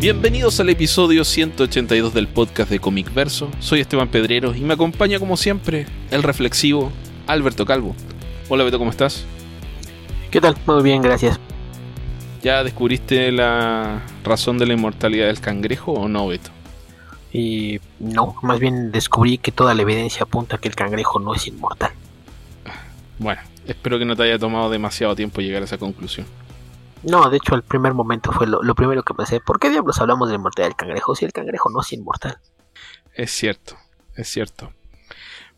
Bienvenidos al episodio 182 del podcast de Comic Verso. Soy Esteban Pedreros y me acompaña como siempre el reflexivo Alberto Calvo. Hola Beto, ¿cómo estás? ¿Qué tal? Muy bien, gracias. ¿Ya descubriste la razón de la inmortalidad del cangrejo o no, Beto? Y no, más bien descubrí que toda la evidencia apunta a que el cangrejo no es inmortal. Bueno, espero que no te haya tomado demasiado tiempo llegar a esa conclusión. No, de hecho, el primer momento fue lo, primero que pensé. ¿Por qué diablos hablamos de la inmortalidad del cangrejo si el cangrejo no es inmortal? Es cierto, es cierto.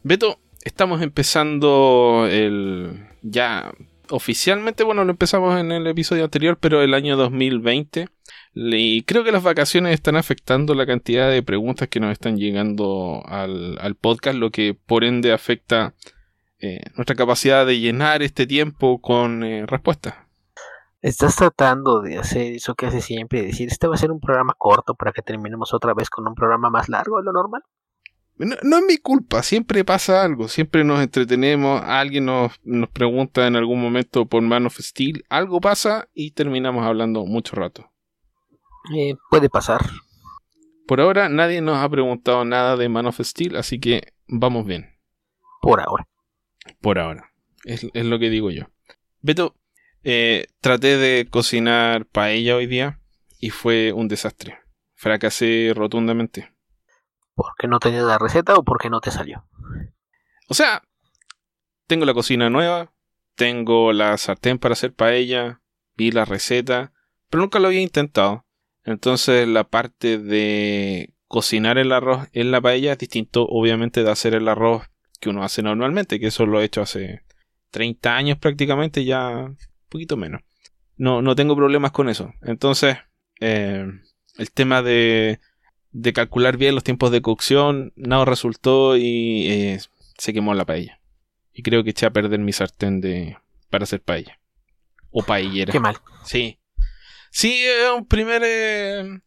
Beto, estamos empezando el. Ya oficialmente, bueno, lo empezamos en el episodio anterior, pero el año 2020. Y creo que las vacaciones están afectando la cantidad de preguntas que nos están llegando al, podcast, lo que por ende afecta eh, nuestra capacidad de llenar este tiempo con eh, respuestas. Estás tratando de hacer eso que hace siempre, decir, este va a ser un programa corto para que terminemos otra vez con un programa más largo de lo normal. No, es mi culpa, siempre pasa algo, siempre nos entretenemos, alguien nos, nos pregunta en algún momento por Man of Steel, algo pasa y terminamos hablando mucho rato. Eh, puede pasar. Por ahora nadie nos ha preguntado nada de Man of Steel, así que vamos bien. Por ahora. Por ahora. Es, es lo que digo yo. Beto, eh, traté de cocinar paella hoy día y fue un desastre. Fracasé rotundamente. ¿Por qué no tenías la receta o por qué no te salió? O sea, tengo la cocina nueva, tengo la sartén para hacer paella, vi la receta, pero nunca lo había intentado. Entonces la parte de cocinar el arroz en la paella es distinto obviamente de hacer el arroz que uno hace normalmente, que eso lo he hecho hace 30 años prácticamente, ya poquito menos. No, no tengo problemas con eso. Entonces, eh, el tema de, de calcular bien los tiempos de cocción, nada resultó y eh, se quemó la paella. Y creo que eché a perder mi sartén de, para hacer paella. O paellera. Qué mal. Sí. Sí, es un primer... Eh,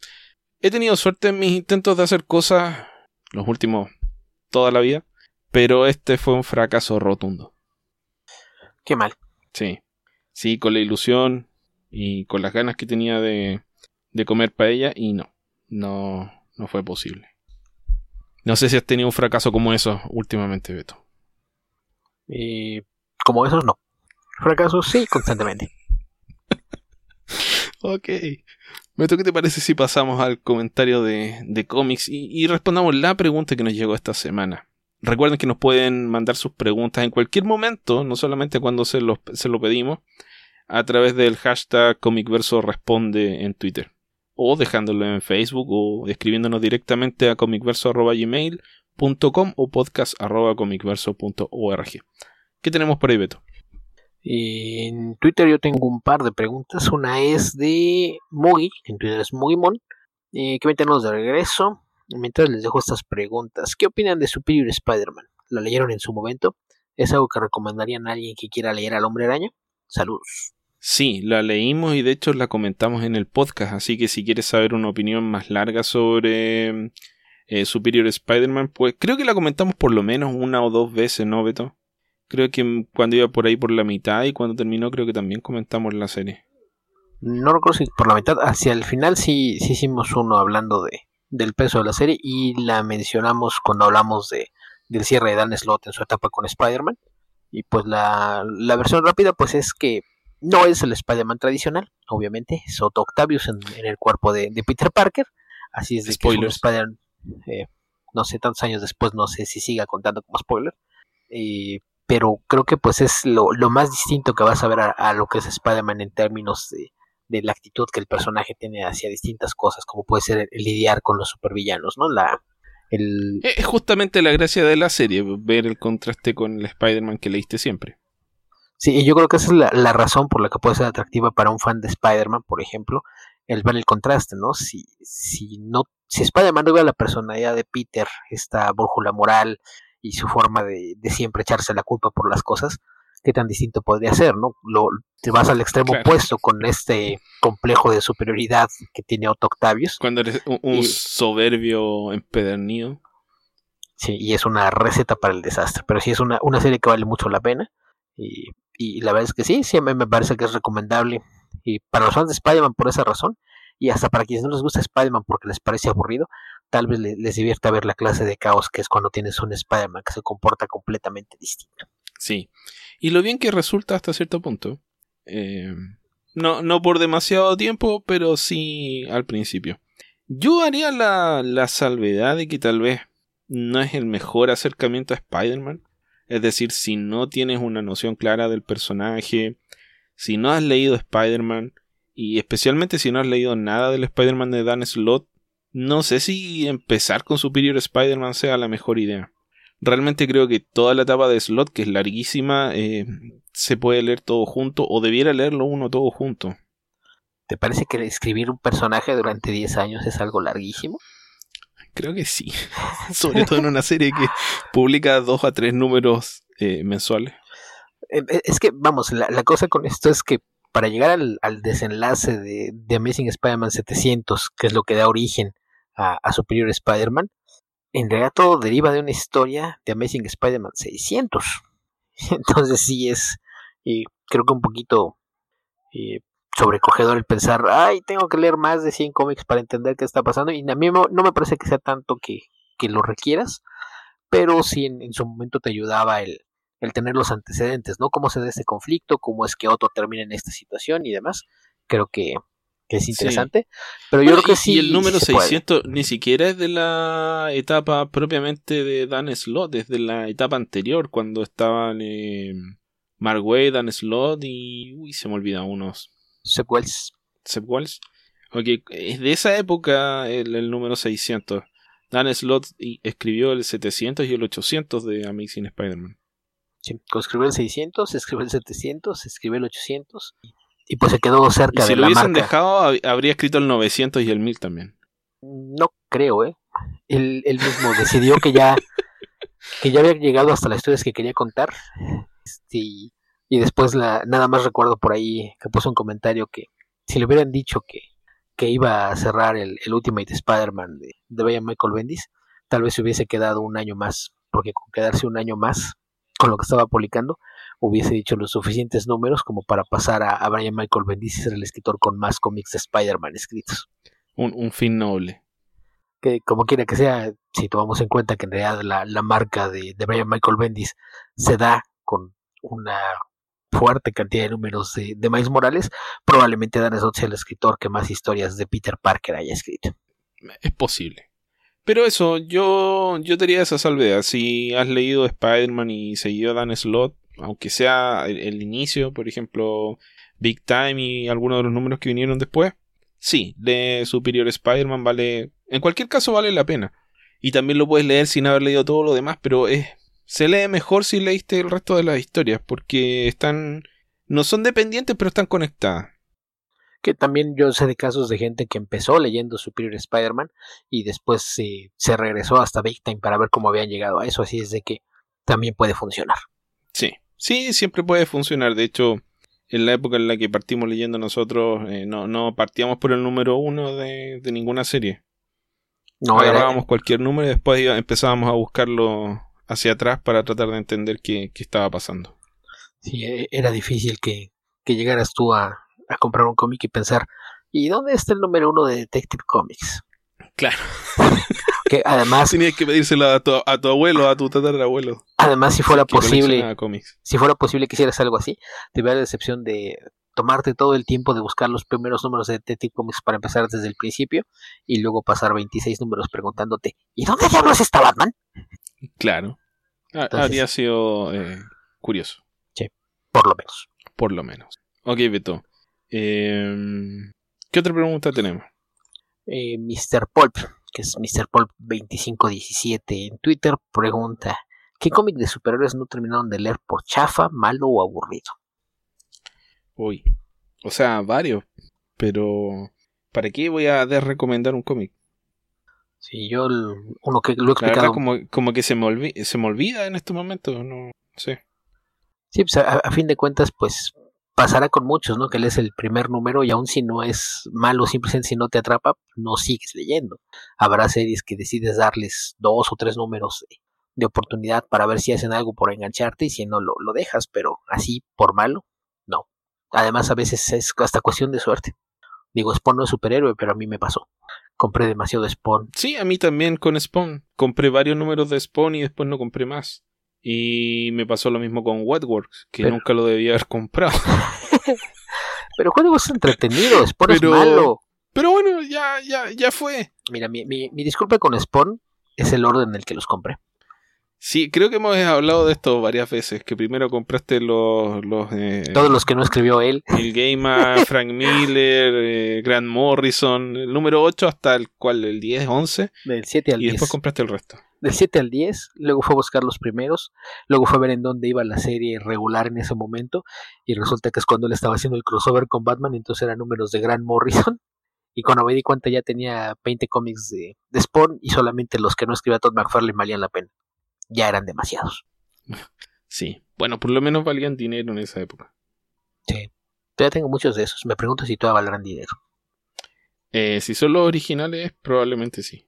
he tenido suerte en mis intentos de hacer cosas los últimos toda la vida, pero este fue un fracaso rotundo. Qué mal. Sí sí, con la ilusión y con las ganas que tenía de, de comer paella y no, no, no fue posible. No sé si has tenido un fracaso como eso últimamente, Beto. Y como esos no. Fracasos sí, constantemente. ok. Beto, ¿qué te parece si pasamos al comentario de, de cómics y, y, respondamos la pregunta que nos llegó esta semana? Recuerden que nos pueden mandar sus preguntas en cualquier momento, no solamente cuando se lo, se lo pedimos, a través del hashtag Comicverso Responde en Twitter. O dejándolo en Facebook o escribiéndonos directamente a comicverso.gmail.com o podcast.comicverso.org. ¿Qué tenemos por ahí, Beto? En Twitter yo tengo un par de preguntas. Una es de Mugi, en Twitter es Mugimon, eh, que meternos de regreso. Mientras les dejo estas preguntas, ¿qué opinan de Superior Spider-Man? ¿La leyeron en su momento? ¿Es algo que recomendarían a alguien que quiera leer al Hombre Araña? Saludos. Sí, la leímos y de hecho la comentamos en el podcast, así que si quieres saber una opinión más larga sobre eh, Superior Spider-Man, pues creo que la comentamos por lo menos una o dos veces, ¿no, Beto? Creo que cuando iba por ahí por la mitad y cuando terminó creo que también comentamos la serie. No recuerdo si por la mitad, hacia el final sí, sí hicimos uno hablando de, del peso de la serie y la mencionamos cuando hablamos de, del cierre de Dan Slott en su etapa con Spider-Man. Y pues la, la versión rápida pues es que no es el Spider-Man tradicional, obviamente, es Otto Octavius en, el cuerpo de, Peter Parker. Así es de que spider eh, no sé, tantos años después, no sé si siga contando como spoiler. Eh, pero creo que pues es lo, más distinto que vas a ver a, lo que es Spider-Man en términos de, la actitud que el personaje tiene hacia distintas cosas, como puede ser el, lidiar con los supervillanos, ¿no? La, el... Es justamente la gracia de la serie, ver el contraste con el Spider-Man que leíste siempre. Sí, yo creo que esa es la, razón por la que puede ser atractiva para un fan de Spider-Man, por ejemplo, el ver el contraste, ¿no? Si, si no, si Spider-Man no ve la personalidad de Peter, esta brújula moral y su forma de, siempre echarse la culpa por las cosas, qué tan distinto podría ser, ¿no? Lo, te vas al extremo opuesto con este complejo de superioridad que tiene Otto Octavius. Cuando eres un, soberbio empedernido. Sí, y es una receta para el desastre, pero sí es una, una serie que vale mucho la pena. Y y la verdad es que sí, sí, me parece que es recomendable. Y para los fans de Spider-Man por esa razón. y hasta para quienes no les gusta Spider-Man porque les parece aburrido, tal vez les, divierta ver la clase de caos que es cuando tienes un Spider-Man que se comporta completamente distinto. Sí, y lo bien que resulta hasta cierto punto. Eh, no, no por demasiado tiempo, pero sí al principio. Yo haría la, la salvedad de que tal vez no es el mejor acercamiento a Spider-Man. Es decir, si no tienes una noción clara del personaje, si no has leído Spider-Man, y especialmente si no has leído nada del Spider-Man de Dan Slott, no sé si empezar con Superior Spider-Man sea la mejor idea. Realmente creo que toda la etapa de Slot, que es larguísima, eh, se puede leer todo junto o debiera leerlo uno todo junto. ¿Te parece que escribir un personaje durante 10 años es algo larguísimo? Creo que sí. Sobre todo en una serie que publica dos a tres números eh, mensuales. Eh, es que, vamos, la, cosa con esto es que para llegar al, desenlace de, Amazing Spider-Man 700, que es lo que da origen a, a Superior Spider-Man, en realidad todo deriva de una historia de Amazing Spider-Man 600. Entonces sí es, y creo que un poquito eh, sobrecogedor el pensar, ay, tengo que leer más de 100 cómics para entender qué está pasando. Y a mí no me parece que sea tanto que, que lo requieras, pero sí en, su momento te ayudaba el, el, tener los antecedentes, ¿no? Cómo se da este conflicto, cómo es que Otto termina en esta situación y demás. Creo que, que es interesante. Pero yo creo que sí. Y el número 600 ni siquiera es de la etapa propiamente de Dan Slot, es de la etapa anterior, cuando estaban eh, Mark Dan Slot y. Uy, se me olvida unos. Seb Wells. Seb Wells. Ok, es de esa época el, número 600. Dan Slot escribió el 700 y el 800 de Amazing Spider-Man. Sí, escribió el 600, escribió el 700, escribió el 800 y pues se quedó cerca de la Si lo hubiesen dejado, habría escrito el 900 y el 1000 también. No creo, ¿eh? Él, mismo decidió que ya, que ya había llegado hasta las historias que quería contar. Este, y después la, nada más recuerdo por ahí que puso un comentario que si le hubieran dicho que, que iba a cerrar el, el Ultimate Spider-Man de, de Michael Bendis, tal vez se hubiese quedado un año más, porque con quedarse un año más con lo que estaba publicando, hubiese dicho los suficientes números como para pasar a, Brian Michael Bendis y ser el escritor con más cómics de Spider-Man escritos. Un, fin noble. Que como quiera que sea, si tomamos en cuenta que en realidad la, marca de, de, Brian Michael Bendis se da con una fuerte cantidad de números de, de Miles Morales, probablemente Dan Slott sea el escritor que más historias de Peter Parker haya escrito. Es posible. Pero eso, yo, yo te esa salvedad. Si has leído Spider-Man y seguido a Dan Slott, aunque sea el, inicio, por ejemplo, Big Time y algunos de los números que vinieron después, sí, de Superior Spider-Man vale, en cualquier caso vale la pena. Y también lo puedes leer sin haber leído todo lo demás, pero es, se lee mejor si leíste el resto de las historias, porque están, no son dependientes, pero están conectadas. Que también yo sé de casos de gente que empezó leyendo Superior Spider-Man y después se, se regresó hasta Big Time para ver cómo habían llegado a eso, así es de que también puede funcionar. Sí, Sí, siempre puede funcionar. De hecho, en la época en la que partimos leyendo nosotros, eh, no, no partíamos por el número uno de, ninguna serie. No, Agarrábamos cualquier número y después empezábamos a buscarlo hacia atrás para tratar de entender qué, estaba pasando. Sí, e, era difícil que, que llegaras tú a, a comprar un cómic y pensar, ¿y dónde está el número uno de Detective Comics? Claro. que además tenías que pedírselo a tu, a tu abuelo, a tu tatarabuelo. Además, si fuera posible, si fuera posible que hicieras algo así, te la decepción de tomarte todo el tiempo de buscar los primeros números de Detective Comics para empezar desde el principio y luego pasar 26 números preguntándote ¿y dónde diablos está Batman? Claro. Habría sido eh, curioso. Sí, por lo menos. Por lo menos. Ok, Beto. Em, ¿Qué otra pregunta tenemos? Eh, Mr. Pulp, que es Mr. Pulp 2517 en Twitter, pregunta: ¿Qué cómic de superhéroes no terminaron de leer por chafa, malo o aburrido? Uy, o sea, varios, pero ¿para qué voy a recomendar un cómic? Sí, yo uno que lo he explicado. como, como que se me, se me olvida en este momento, no sé. Sí, pues a, fin de cuentas, pues pasará con muchos, ¿no? Que lees el primer número y aun si no es malo, simplemente si no te atrapa, no sigues leyendo. Habrá series que decides darles dos o tres números de, oportunidad para ver si hacen algo por engancharte y si no lo, lo dejas, pero así por malo, no. Además a veces es hasta cuestión de suerte. Digo, Spawn no es superhéroe, pero a mí me pasó. Compré demasiado Spawn. Sí, a mí también con Spawn. Compré varios números de Spawn y después no compré más. Y me pasó lo mismo con Wetworks, que Pero- nunca lo debía haber comprado. Pero el juego es entretenido, Spawn Pero- es malo. Pero bueno, ya, ya, ya fue. Mira, mi, mi, mi disculpa con Spawn es el orden en el que los compré. Sí, creo que hemos hablado de esto varias veces. Que primero compraste los, los eh, Todos los que no escribió él. Neil Gaiman, Frank Miller, eh, Grant Morrison, el número 8 hasta el cual, el 10, 11, Del 7 al y 10. después compraste el resto. Del 7 al 10. Luego fue a buscar los primeros. Luego fue a ver en dónde iba la serie regular en ese momento. Y resulta que es cuando él estaba haciendo el crossover con Batman. Entonces eran números de Grant Morrison. Y cuando me di cuenta ya tenía 20 cómics de, de Spawn. Y solamente los que no escribía Todd McFarlane valían la pena. Ya eran demasiados. Sí, bueno, por lo menos valían dinero en esa época. Sí. Todavía tengo muchos de esos. Me pregunto si todavía valdrán dinero. Eh, si son los originales, probablemente sí.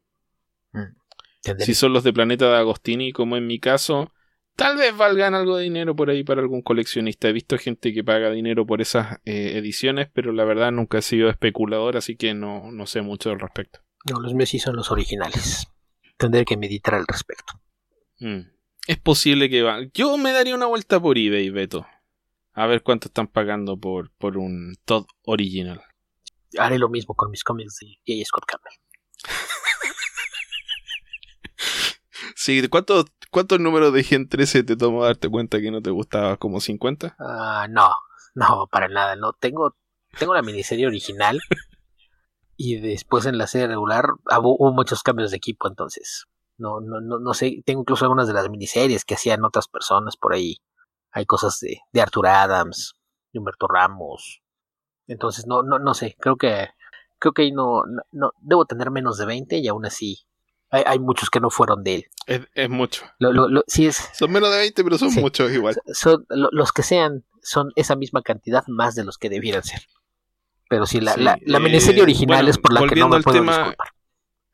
Tendré- Si son los de Planeta de Agostini, como en mi caso, tal vez valgan algo de dinero por ahí para algún coleccionista. He visto gente que paga dinero por esas eh, ediciones, pero la verdad nunca he sido especulador, así que no, no sé mucho al respecto. No, los míos sí son los originales. Tendré que meditar al respecto. Mm. Es posible que va. Yo me daría una vuelta por eBay, Beto. A ver cuánto están pagando por, por un Todd original. Haré lo mismo con mis cómics de J. Scott Campbell. Sí, ¿cuántos, ¿cuántos números de Gen 13 te tomó darte cuenta que no te gustaba? ¿Como 50? Ah, no, no, para nada. No tengo, tengo la miniserie original y después en la serie regular hubo, hubo muchos cambios de equipo, entonces no, no, no, no sé. Tengo incluso algunas de las miniseries que hacían otras personas por ahí. Hay cosas de, de Arthur Adams, de Humberto Ramos. Entonces no, no, no sé. Creo que, creo que ahí no, no, no- debo tener menos de 20 y aún así hay, hay muchos que no fueron de él. Es, es mucho. Lo, lo, lo- sí es, Son menos de 20, pero son Sí. muchos igual. son lo- los que sean son esa misma cantidad más de los que debieran ser. Pero sí, la, Sí, la, la eh, miniserie original bueno, es por la que no me al puedo tema- disculpar.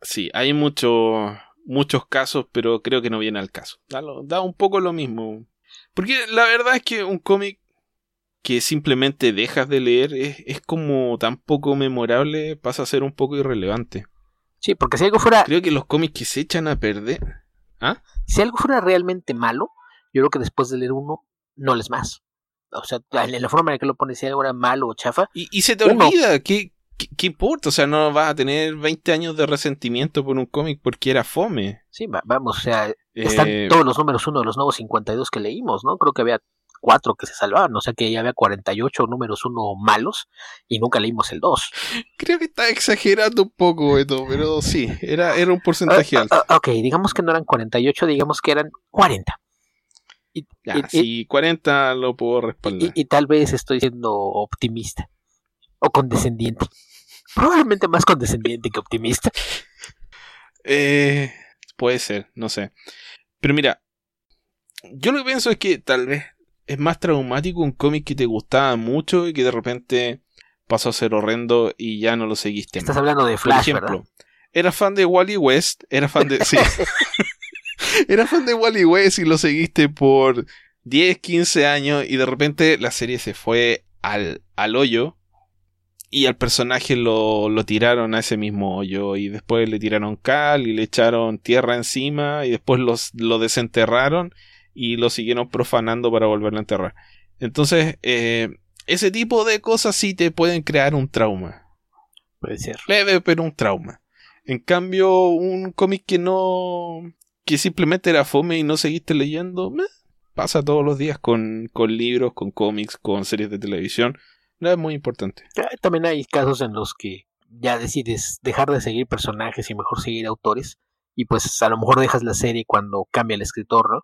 Sí, hay mucho, muchos casos, pero creo que no viene al caso. Da, da un poco lo mismo. Porque la verdad es que un cómic que simplemente dejas de leer es, es como tan poco memorable, pasa a ser un poco irrelevante. Sí, porque si algo fuera, Creo que los cómics que se echan a perder. si algo fuera realmente malo, yo creo que después de leer uno, no les más. O sea, en la forma en la que lo pones, si algo era malo o chafa, Y, y se te Uno. olvida, ¿qué, qué, qué importa? O sea, no vas a tener 20 años de resentimiento por un cómic porque era fome. sí, va- vamos, o sea, están Eh, todos los números uno de los nuevos 52 que leímos, ¿no? Creo que había cuatro que se salvaban, o sea que ya había 48 números uno malos y nunca leímos el 2. Creo que está exagerando un poco, Beto, pero sí, era, era un porcentaje alto. Ah, ah, ok, digamos que no eran 48, digamos que eran 40. Y, Ya, y- y- si 40 lo puedo respaldar. y- y tal vez estoy siendo optimista o condescendiente. Probablemente más condescendiente que optimista. Eh, puede ser, no sé. Pero mira, yo lo que pienso es que tal vez es más traumático un cómic que te gustaba mucho y que de repente pasó a ser horrendo y ya no lo seguiste. Estás más. hablando de Por Flash, ejemplo, ¿verdad? era fan de Wally West, era fan de... Sí. era fan de Wally West y lo seguiste por 10, 15 años y de repente la serie se fue al, al hoyo y al personaje lo, lo tiraron a ese mismo hoyo y después le tiraron cal y le echaron tierra encima y después los, lo desenterraron y lo siguieron profanando para volverlo a enterrar. Entonces, eh, ese tipo de cosas sí te pueden crear un trauma. Puede ser. Leve, pero un trauma. En cambio, un cómic que no. que simplemente era fome y no seguiste leyendo, meh, pasa todos los días con, con libros, con cómics, con series de televisión. No es muy importante. Eh, También hay casos en los que ya decides dejar de seguir personajes y mejor seguir autores. Y pues a lo mejor dejas la serie cuando cambia el escritor, ¿no?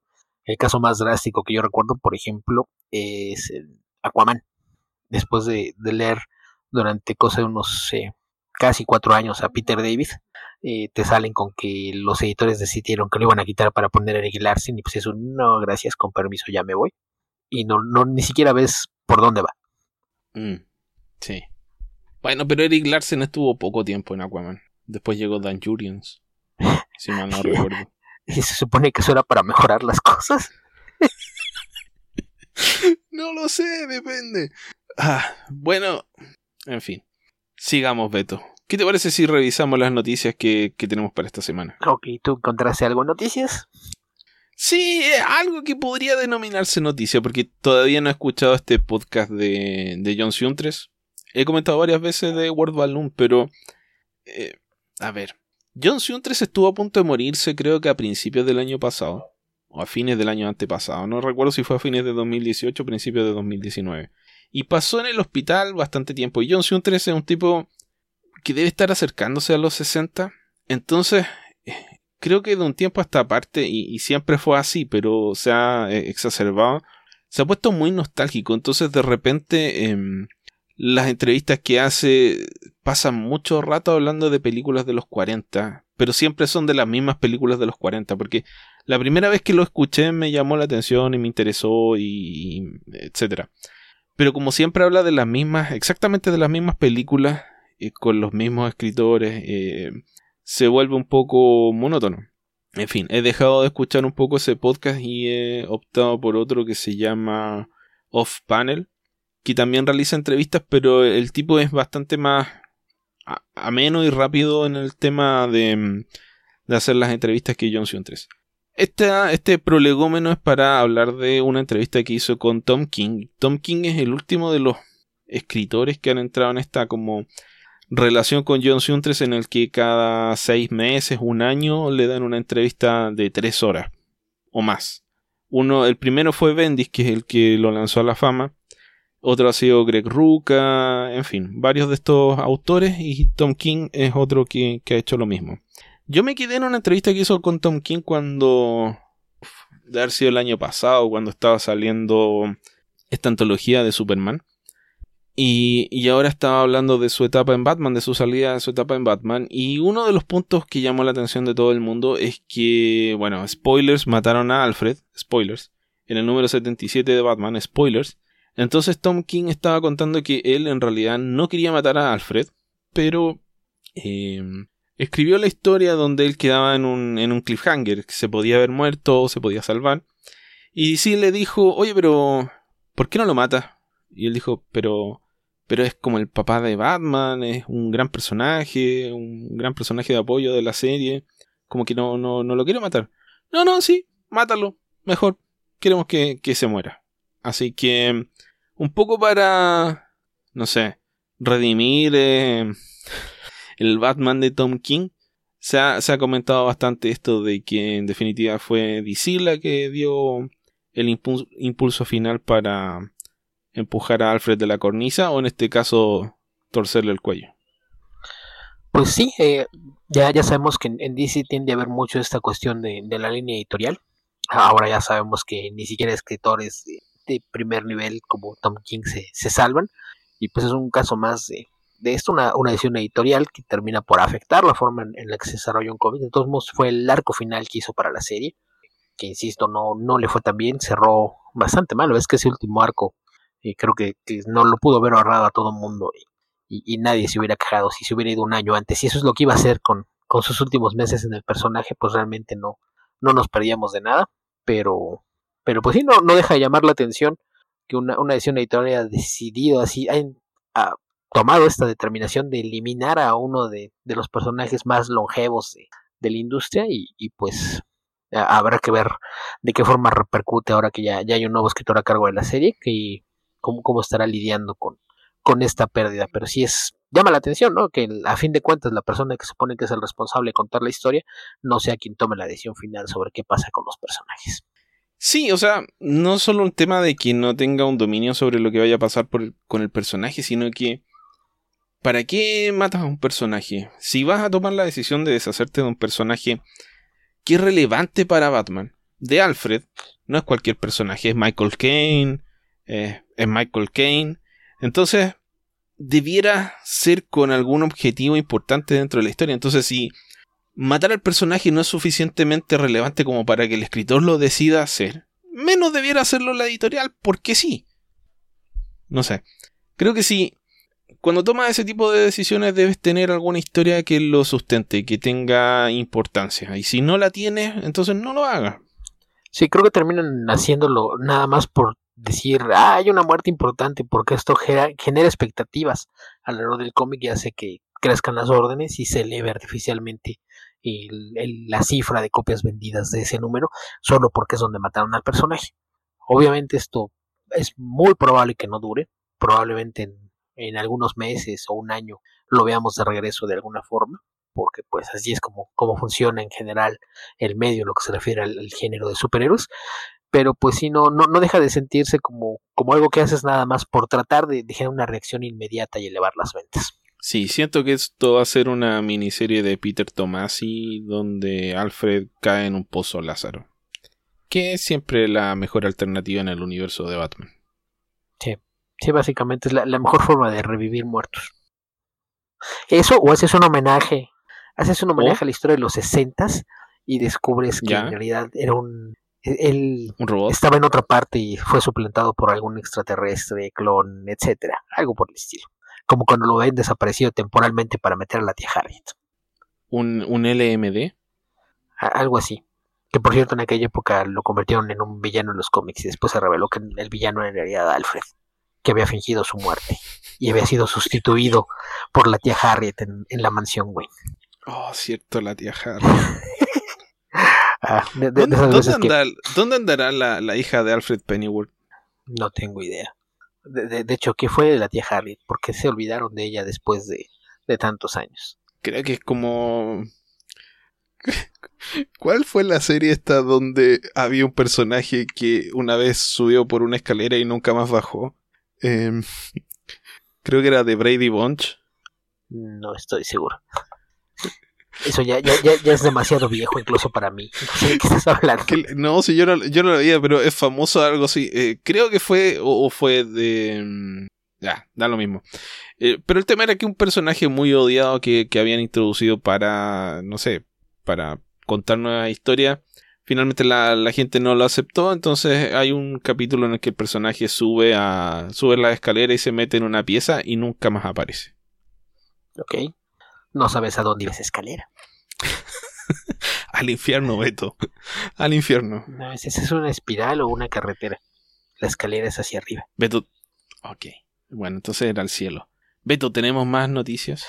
El caso más drástico que yo recuerdo, por ejemplo, es el Aquaman. Después de, de leer durante cosa de unos eh, casi cuatro años a Peter David, eh, te salen con que los editores decidieron que lo iban a quitar para poner a Eric Larsen y pues eso, no, gracias, con permiso, ya me voy. Y no, no ni siquiera ves por dónde va. Mm, sí. Bueno, pero Eric Larsen estuvo poco tiempo en Aquaman. Después llegó Dan Jurgens. Si mal no recuerdo. Y se supone que eso era para mejorar las cosas. No lo sé, depende. Ah, bueno, en fin. Sigamos, Beto. ¿Qué te parece si revisamos las noticias que, que tenemos para esta semana? Ok, ¿tú encontraste algo en noticias? Sí, algo que podría denominarse noticia, porque todavía no he escuchado este podcast de, de John Siuntres. He comentado varias veces de World Balloon, pero... Eh, a ver, John Siuntres estuvo a punto de morirse creo que a principios del año pasado, o a fines del año antepasado, no recuerdo si fue a fines de 2018 o principios de 2019. Y pasó en el hospital bastante tiempo, y John Siuntres es un tipo que debe estar acercándose a los 60, entonces creo que de un tiempo a esta parte, y, siempre fue así, pero se ha eh, exacerbado, se ha puesto muy nostálgico. Entonces, de repente, em, las entrevistas que hace pasan mucho rato hablando de películas de los 40, pero siempre son de las mismas películas de los 40, porque la primera vez que lo escuché me llamó la atención y me interesó y. Pero como siempre habla de las mismas, exactamente de las mismas películas, eh, con los mismos escritores, eh, se vuelve un poco monótono. En fin, he dejado de escuchar un poco ese podcast y he optado por otro que se llama Off Panel, que también realiza entrevistas, pero el tipo es bastante más ameno y rápido en el tema de, de hacer las entrevistas que John 3. Este, este prolegómeno es para hablar de una entrevista que hizo con Tom King. Tom King es el último de los escritores que han entrado en esta como relación con John Suntres en el que cada seis meses, un año, le dan una entrevista de tres horas o más. Uno, el primero fue Bendis, que es el que lo lanzó a la fama. Otro ha sido Greg Ruca, en fin, varios de estos autores y Tom King es otro que, ha hecho lo mismo. Yo me quedé en una entrevista que hizo con Tom King cuando... de haber sido el año pasado, cuando estaba saliendo esta antología de Superman. Y, ahora estaba hablando de su etapa en Batman, de su salida de su etapa en Batman. Y uno de los puntos que llamó la atención de todo el mundo es que, bueno, spoilers, mataron a Alfred, spoilers, en el número 77 de Batman, spoilers. Entonces Tom King estaba contando que él en realidad no quería matar a Alfred, pero em, escribió la historia donde él quedaba en un, en un cliffhanger, que se podía haber muerto o se podía salvar. Y sí le dijo, oye, pero ¿por qué no lo mata? Y él dijo, pero pero es como el papá de Batman, es un gran personaje, un gran personaje de apoyo de la serie, como que no, no, no lo quiero matar. No, no, sí, mátalo, mejor, queremos que, que se muera. Así que, un poco para, no sé, redimir eh, el Batman de Tom King, se ha, se ha, comentado bastante esto de que en definitiva fue DC la que dio el impulso final para empujar a Alfred de la cornisa o en este caso torcerle el cuello. Pues sí, eh, ya, ya sabemos que en, DC tiende a haber mucho esta cuestión de, la línea editorial. Ahora ya sabemos que ni siquiera escritores de, primer nivel como Tom King se, salvan. Y pues es un caso más de, esto, una, una, edición editorial que termina por afectar la forma en, la que se desarrolló un cómic. De todos modos, fue el arco final que hizo para la serie, que insisto, no, no le fue tan bien, cerró bastante mal. Es que ese último arco y creo que, no lo pudo haber ahorrado a todo el mundo y, nadie se hubiera quejado si se hubiera ido un año antes. Y eso es lo que iba a hacer con, con sus últimos meses en el personaje, pues realmente no, no nos perdíamos de nada. Pero, pero pues sí, no, no deja de llamar la atención que una, una edición editorial haya decidido así, ha, tomado esta determinación de eliminar a uno de, de los personajes más longevos de, de la industria y, y pues habrá que ver de qué forma repercute ahora que ya, ya hay un nuevo escritor a cargo de la serie y cómo, cómo estará lidiando con, con esta pérdida. Pero sí es, llama la atención, ¿no? Que a fin de cuentas la persona que supone que es el responsable de contar la historia no sea quien tome la decisión final sobre qué pasa con los personajes. Sí, o sea, no solo un tema de que no tenga un dominio sobre lo que vaya a pasar con el personaje, sino que ¿para qué matas a un personaje? Si vas a tomar la decisión de deshacerte de un personaje que es relevante para Batman, de Alfred, no es cualquier personaje, es Michael Caine, eh, es Michael Caine. Entonces, debiera ser con algún objetivo importante dentro de la historia. Entonces, si matar al personaje no es suficientemente relevante como para que el escritor lo decida hacer, menos debiera hacerlo la editorial, porque sí. No sé. Creo que sí. Cuando tomas ese tipo de decisiones debes tener alguna historia que lo sustente, que tenga importancia. Y si no la tienes, entonces no lo hagas. Sí, creo que terminan haciéndolo nada más por decir, ah, hay una muerte importante porque esto genera, expectativas alrededor del cómic y hace que crezcan las órdenes y se eleve artificialmente la cifra de copias vendidas de ese número solo porque es donde mataron al personaje. Obviamente esto es muy probable que no dure, probablemente en, en algunos meses o un año lo veamos de regreso de alguna forma, porque pues así es como, como funciona en general el medio en lo que se refiere al, género de superhéroes, pero pues sí, no, no, no deja de sentirse como, como algo que haces nada más por tratar de dejar una reacción inmediata y elevar las ventas. Sí, siento que esto va a ser una miniserie de Peter Tomasi donde Alfred cae en un pozo Lázaro, que es siempre la mejor alternativa en el universo de Batman. Sí, sí, básicamente es la, la mejor forma de revivir muertos. Eso, o haces un homenaje haces un homenaje a la historia de los 60 y descubres que en realidad era un él estaba en otra parte y fue suplantado por algún extraterrestre, clon, etcétera, algo por el estilo. Como cuando lo ven desaparecido temporalmente para meter a la tía Harriet. ¿Un, un LMD? algo así. Que por cierto en aquella época lo convirtieron en un villano en los cómics y después se reveló que el villano era en realidad Alfred, que había fingido su muerte y había sido sustituido por la tía Harriet en, en la mansión Wayne. Oh, cierto, la tía Harry. Ah, ¿Dónde, andará la, hija de Alfred Pennyworth? No tengo idea. De, hecho, ¿qué fue de la tía Harry? ¿Por qué se olvidaron de ella después de, tantos años? Creo que es como... ¿Cuál fue la serie esta donde había un personaje que una vez subió por una escalera y nunca más bajó? Em, creo que era de Brady Bunch. No estoy seguro. Eso ya, ya, ya, es demasiado viejo incluso para mí. No sé de qué estás hablando. No, si yo no, yo no lo veía, pero es famoso algo así. Eh, creo que fue o, fue de... Mm, ya, da lo mismo. Eh, pero el tema era que un personaje muy odiado que, que habían introducido para, no sé, para contar nueva historia, finalmente la, la, gente no lo aceptó, entonces hay un capítulo en el que el personaje sube a sube la escalera y se mete en una pieza y nunca más aparece. Ok. No sabes a dónde iba esa escalera. Al infierno, Beto. Al infierno. No, esa es una espiral o una carretera. La escalera es hacia arriba. Beto. Ok. Bueno, entonces era al cielo. Beto, ¿tenemos más noticias?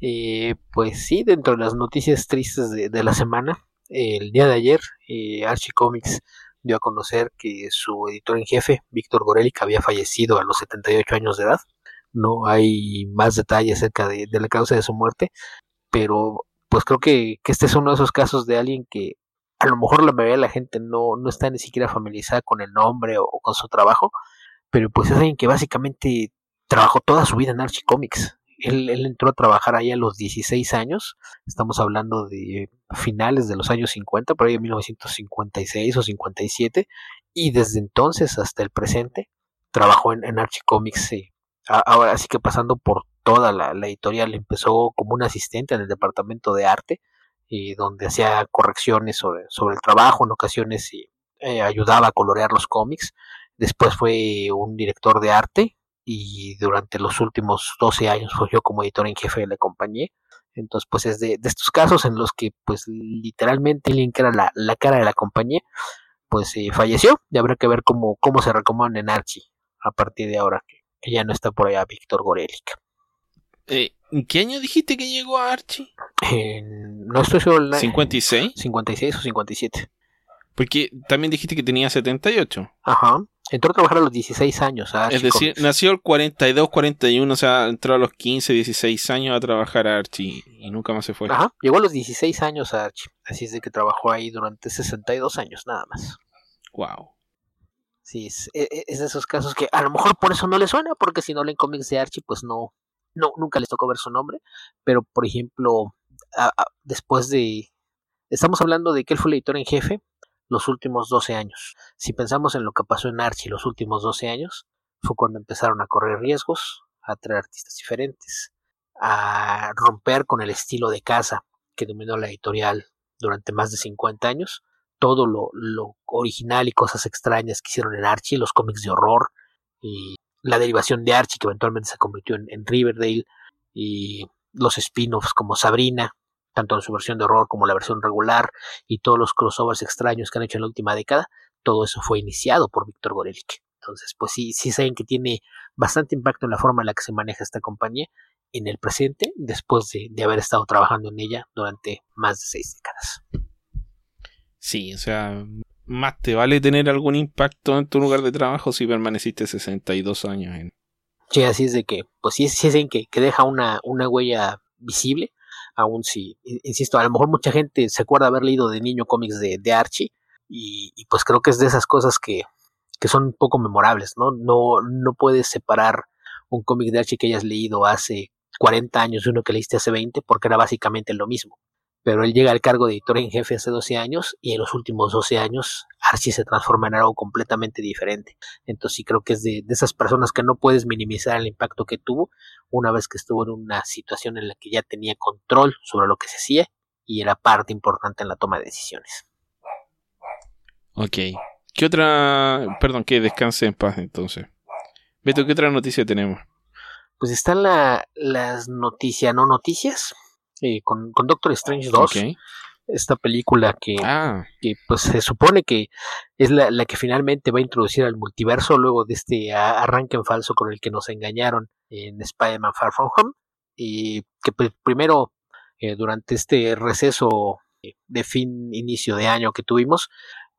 Eh, pues sí, dentro de las noticias tristes de, la semana, el día de ayer, eh, Archie Comics dio a conocer que su editor en jefe, Víctor Gorelick, había fallecido a los 78 años de edad no hay más detalles acerca de, la causa de su muerte, pero pues creo que, este es uno de esos casos de alguien que a lo mejor la mayoría de la gente no, no está ni siquiera familiarizada con el nombre o, con su trabajo, pero pues es alguien que básicamente trabajó toda su vida en Archie Comics. Él, entró a trabajar ahí a los 16 años, estamos hablando de finales de los años 50, por ahí en 1956 o 57, y desde entonces hasta el presente trabajó en, en Archie Comics eh, ahora sí que pasando por toda la, editorial, empezó como un asistente en el departamento de arte, y donde hacía correcciones sobre, sobre el trabajo, en ocasiones eh, ayudaba a colorear los cómics. Después fue un director de arte y durante los últimos 12 años fue yo como editor en jefe de la compañía. Entonces, pues es de, estos casos en los que, pues, literalmente alguien que era la, la cara de la compañía, pues eh, falleció. Y habrá que ver cómo, cómo se recomiendan en Archie a partir de ahora que ya no está por allá Víctor Gorelick. Eh, ¿En qué año dijiste que llegó a Archie? no estoy seguro. ¿56? 56 o 57. Porque también dijiste que tenía 78. Ajá. Entró a trabajar a los 16 años. A es decir, nació el 42, 41, o sea, entró a los 15, 16 años a trabajar a Archie y nunca más se fue. Ajá. Llegó a los 16 años a Archie. Así es de que trabajó ahí durante 62 años, nada más. Wow. Sí, e, e, es, de esos casos que a lo mejor por eso no le suena, porque si no leen cómics de Archie, pues no, no, nunca les tocó ver su nombre. Pero, por ejemplo, después de. Estamos hablando de que él fue el editor en jefe los últimos 12 años. Si pensamos en lo que pasó en Archie los últimos 12 años, fue cuando empezaron a correr riesgos, a traer artistas diferentes, a romper con el estilo de casa que dominó la editorial durante más de 50 años todo lo, original y cosas extrañas que hicieron en Archie, los cómics de horror y la derivación de Archie que eventualmente se convirtió en, Riverdale y los spin-offs como Sabrina, tanto en su versión de horror como la versión regular y todos los crossovers extraños que han hecho en la última década, todo eso fue iniciado por Víctor Gorelick. Entonces, pues sí, sí saben que tiene bastante impacto en la forma en la que se maneja esta compañía en el presente, después de, de haber estado trabajando en ella durante más de seis décadas. Sí, o sea, más te vale tener algún impacto en tu lugar de trabajo si permaneciste 62 años en... Sí, así es de que, pues sí, sí es en que, que deja una, una huella visible, aún si, insisto, a lo mejor mucha gente se acuerda haber leído de niño cómics de, de Archie, y, pues creo que es de esas cosas que, que son poco memorables, ¿no? No, no puedes separar un cómic de Archie que hayas leído hace 40 años de uno que leíste hace 20 porque era básicamente lo mismo pero él llega al cargo de editor en jefe hace 12 años y en los últimos 12 años Archie se transforma en algo completamente diferente. Entonces sí creo que es de, de, esas personas que no puedes minimizar el impacto que tuvo una vez que estuvo en una situación en la que ya tenía control sobre lo que se hacía y era parte importante en la toma de decisiones. Ok. ¿Qué otra... Perdón, que descanse en paz entonces. Beto, ¿qué otra noticia tenemos? Pues están la, las noticias, no noticias, eh, con, con, Doctor Strange 2. Okay. Esta película que, ah. que, pues se supone que es la, la, que finalmente va a introducir al multiverso luego de este arranque en falso con el que nos engañaron en Spider-Man Far From Home. Y que pues, primero, eh, durante este receso de fin, inicio de año que tuvimos,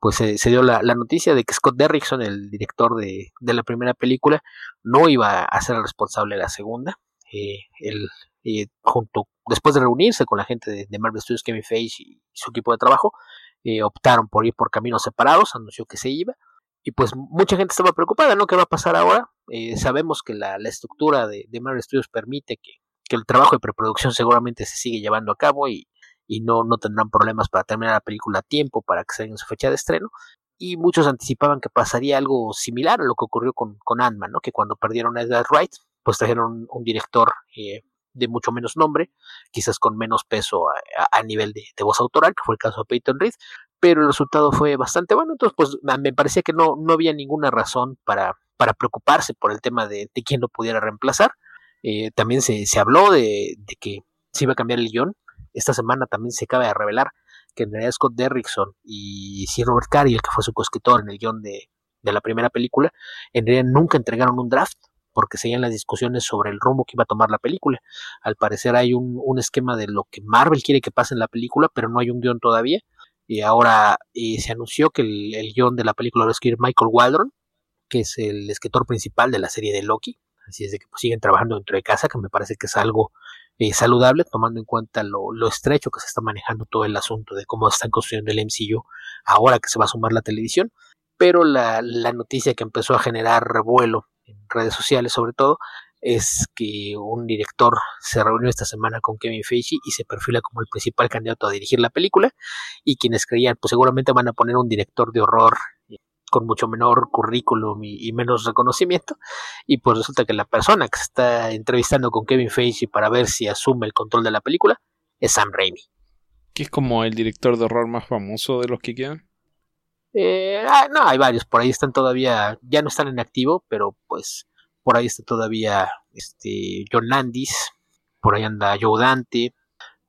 pues eh, se dio la, la, noticia de que Scott Derrickson, el director de, de, la primera película, no iba a ser el responsable de la segunda. Eh, él, eh, junto, después de reunirse con la gente de, Marvel Studios, Kevin Feige y su equipo de trabajo, eh, optaron por ir por caminos separados, anunció que se iba. Y pues mucha gente estaba preocupada, ¿no? ¿Qué va a pasar ahora? Sabemos que la, la estructura de, Marvel Studios permite que, el trabajo de preproducción seguramente se sigue llevando a cabo y, y no, no tendrán problemas para terminar la película a tiempo para que salga en su fecha de estreno. Y muchos anticipaban que pasaría algo similar a lo que ocurrió con, con Ant-Man, ¿no? Que cuando perdieron a Edgar Wright, pues trajeron un, director eh, de mucho menos nombre, quizás con menos peso a, nivel de, voz autoral, que fue el caso de Peyton Reed, pero el resultado fue bastante bueno, entonces pues me parecía que no, no había ninguna razón para, para preocuparse por el tema de, de quién lo pudiera reemplazar. Eh, también se, se habló de, de, que se iba a cambiar el guion. Esta semana también se acaba de revelar que en realidad Scott Derrickson y Sir Robert Carey, que fue su coescritor en el guion de, de la primera película, en realidad nunca entregaron un draft porque seguían las discusiones sobre el rumbo que iba a tomar la película. Al parecer hay un, esquema de lo que Marvel quiere que pase en la película, pero no hay un guion todavía. Y ahora se anunció que el, el, guion de la película lo va a escribir Michael Waldron, que es el escritor principal de la serie de Loki. Así es de que pues, siguen trabajando dentro de casa, que me parece que es algo eh, saludable, tomando en cuenta lo, lo, estrecho que se está manejando todo el asunto de cómo están construyendo el MCU ahora que se va a sumar la televisión. Pero la, la noticia que empezó a generar revuelo redes sociales sobre todo, es que un director se reunió esta semana con Kevin Feige y se perfila como el principal candidato a dirigir la película y quienes creían pues seguramente van a poner un director de horror con mucho menor currículum y, y, menos reconocimiento y pues resulta que la persona que se está entrevistando con Kevin Feige para ver si asume el control de la película es Sam Raimi. Que es como el director de horror más famoso de los que quedan. Eh, ah, no, hay varios, por ahí están todavía, ya no están en activo, pero pues por ahí está todavía este John Landis, por ahí anda Joe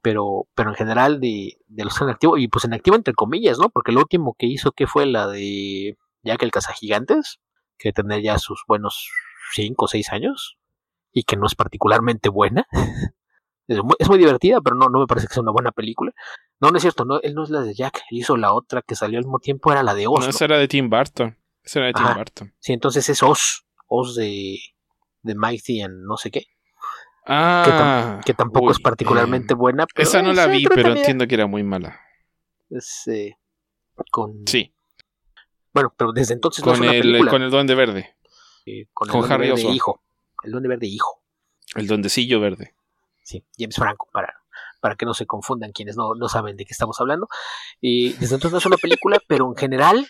pero, pero en general de, de los en activo, y pues en activo entre comillas, ¿no? Porque lo último que hizo que fue la de Jack el Cazagigantes, que tener ya sus buenos 5 o 6 años, y que no es particularmente buena. es, muy, es muy, divertida, pero no, no me parece que sea una buena película. No, no es cierto, no, él no es la de Jack, él hizo la otra que salió al mismo tiempo, era la de Oz. No, esa era de Tim Burton. Esa era de Tim Ajá. Burton. Sí, entonces es Oz, Oz de, de Mighty and no sé qué. Ah, que, tam que, tampoco uy, es particularmente eh, buena. Pero esa no la vi, pero entiendo que era muy mala. Es eh, con. Sí. Bueno, pero desde entonces con no es una el, película. Con el Duende Verde. Eh, con el con Duende Harry Verde hijo. El Duende Verde hijo. El Duendecillo Verde. Sí, James Franco, para, para que no se confundan quienes no, no saben de qué estamos hablando. Y desde entonces no es una película, pero en general,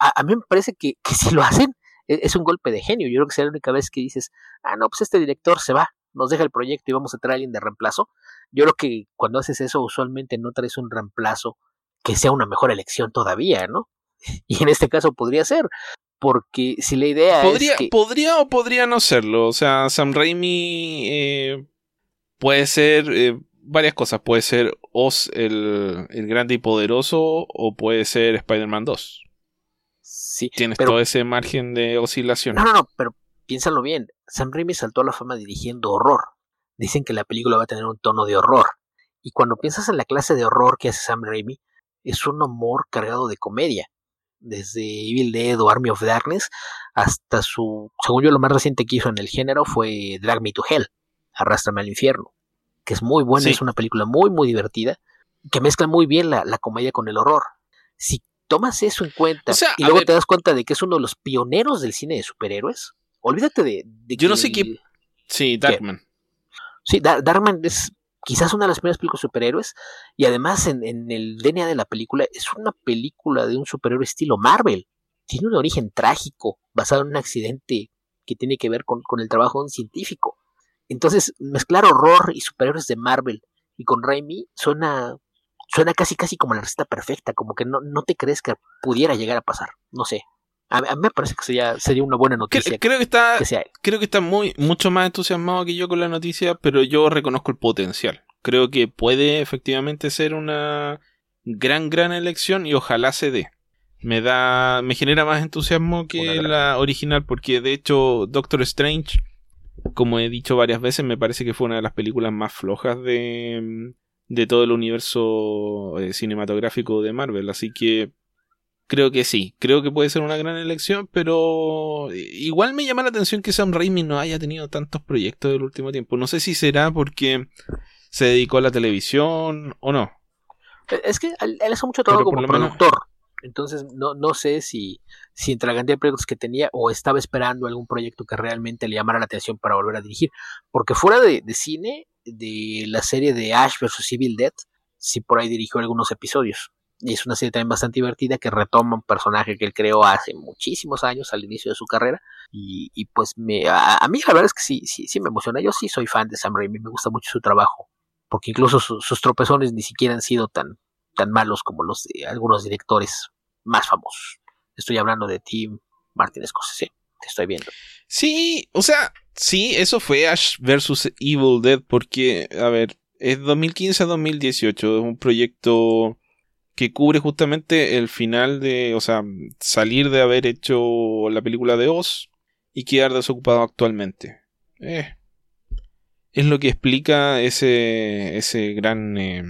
a, a mí me parece que, que si lo hacen, es, es un golpe de genio. Yo creo que será la única vez que dices, ah, no, pues este director se va, nos deja el proyecto y vamos a traer a alguien de reemplazo. Yo creo que cuando haces eso, usualmente no traes un reemplazo que sea una mejor elección todavía, ¿no? Y en este caso podría ser, porque si la idea podría, es que... Podría o podría no serlo. O sea, Sam Raimi eh, puede ser eh, varias cosas. Puede ser Oz el, el, grande y poderoso o puede ser Spider-Man 2. Sí, Tienes pero- todo ese margen de oscilación. No, no, no, pero piénsalo bien. Sam Raimi saltó a la fama dirigiendo horror. Dicen que la película va a tener un tono de horror. Y cuando piensas en la clase de horror que hace Sam Raimi, es un humor cargado de comedia. Desde Evil Dead o Army of Darkness hasta su, según yo, lo más reciente que hizo en el género fue Drag Me to Hell, Arrástrame al infierno, que es muy buena, Sí. es una película muy, muy divertida, que mezcla muy bien la, la comedia con el horror. Si tomas eso en cuenta O sea, y luego ver- te das cuenta de que es uno de los pioneros del cine de superhéroes, olvídate de, de Yo no que sé qué- Sí, Darkman. Sí, Dar- Darkman es quizás una de las primeras películas de superhéroes y además en, en el DNA de la película es una película de un superhéroe estilo Marvel. Tiene un origen trágico basado en un accidente que tiene que ver con, con el trabajo de un científico. Entonces, mezclar horror y superhéroes de Marvel y con Raimi suena, suena casi casi como la receta perfecta, como que no, no te crees que pudiera llegar a pasar. No sé. A, a mí me parece que sería, sería una buena noticia creo que está, que creo que está muy, mucho más entusiasmado que yo con la noticia, pero yo reconozco el potencial. Creo que puede efectivamente ser una gran, gran elección y ojalá se dé. Me da, me genera más entusiasmo que la original, porque de hecho Doctor Strange, como he dicho varias veces, me parece que fue una de las películas más flojas de, de todo el universo eh, cinematográfico de Marvel, así que Creo que sí, creo que puede ser una gran elección, pero igual me llama la atención que Sam Raimi no haya tenido tantos proyectos del último tiempo. No sé si será porque se dedicó a la televisión o no. Es que él, hace mucho trabajo como lo menos- productor. Entonces, no, no sé si, si entre la cantidad de proyectos que tenía o estaba esperando algún proyecto que realmente le llamara la atención para volver a dirigir. Porque fuera de, de cine, de la serie de Ash vs. Evil Dead, sí por ahí dirigió algunos episodios. Y es una serie también bastante divertida que retoma un personaje que él creó hace muchísimos años al inicio de su carrera. Y, pues me, a, mí la verdad es que sí, sí, sí me emociona. Yo sí soy fan de Sam Raimi, me gusta mucho su trabajo. Porque incluso su- sus tropezones ni siquiera han sido tan, tan malos como los de algunos directores más famosos. Estoy hablando de Tim Martin Scorsese, te estoy viendo. Sí, o sea, sí, eso fue Ash vs. Evil Dead porque, a ver, es 2015 a 2018, es un proyecto que cubre justamente el final de, o sea, salir de haber hecho la película de Oz y quedar desocupado actualmente. Eh, es lo que explica ese, ese gran eh,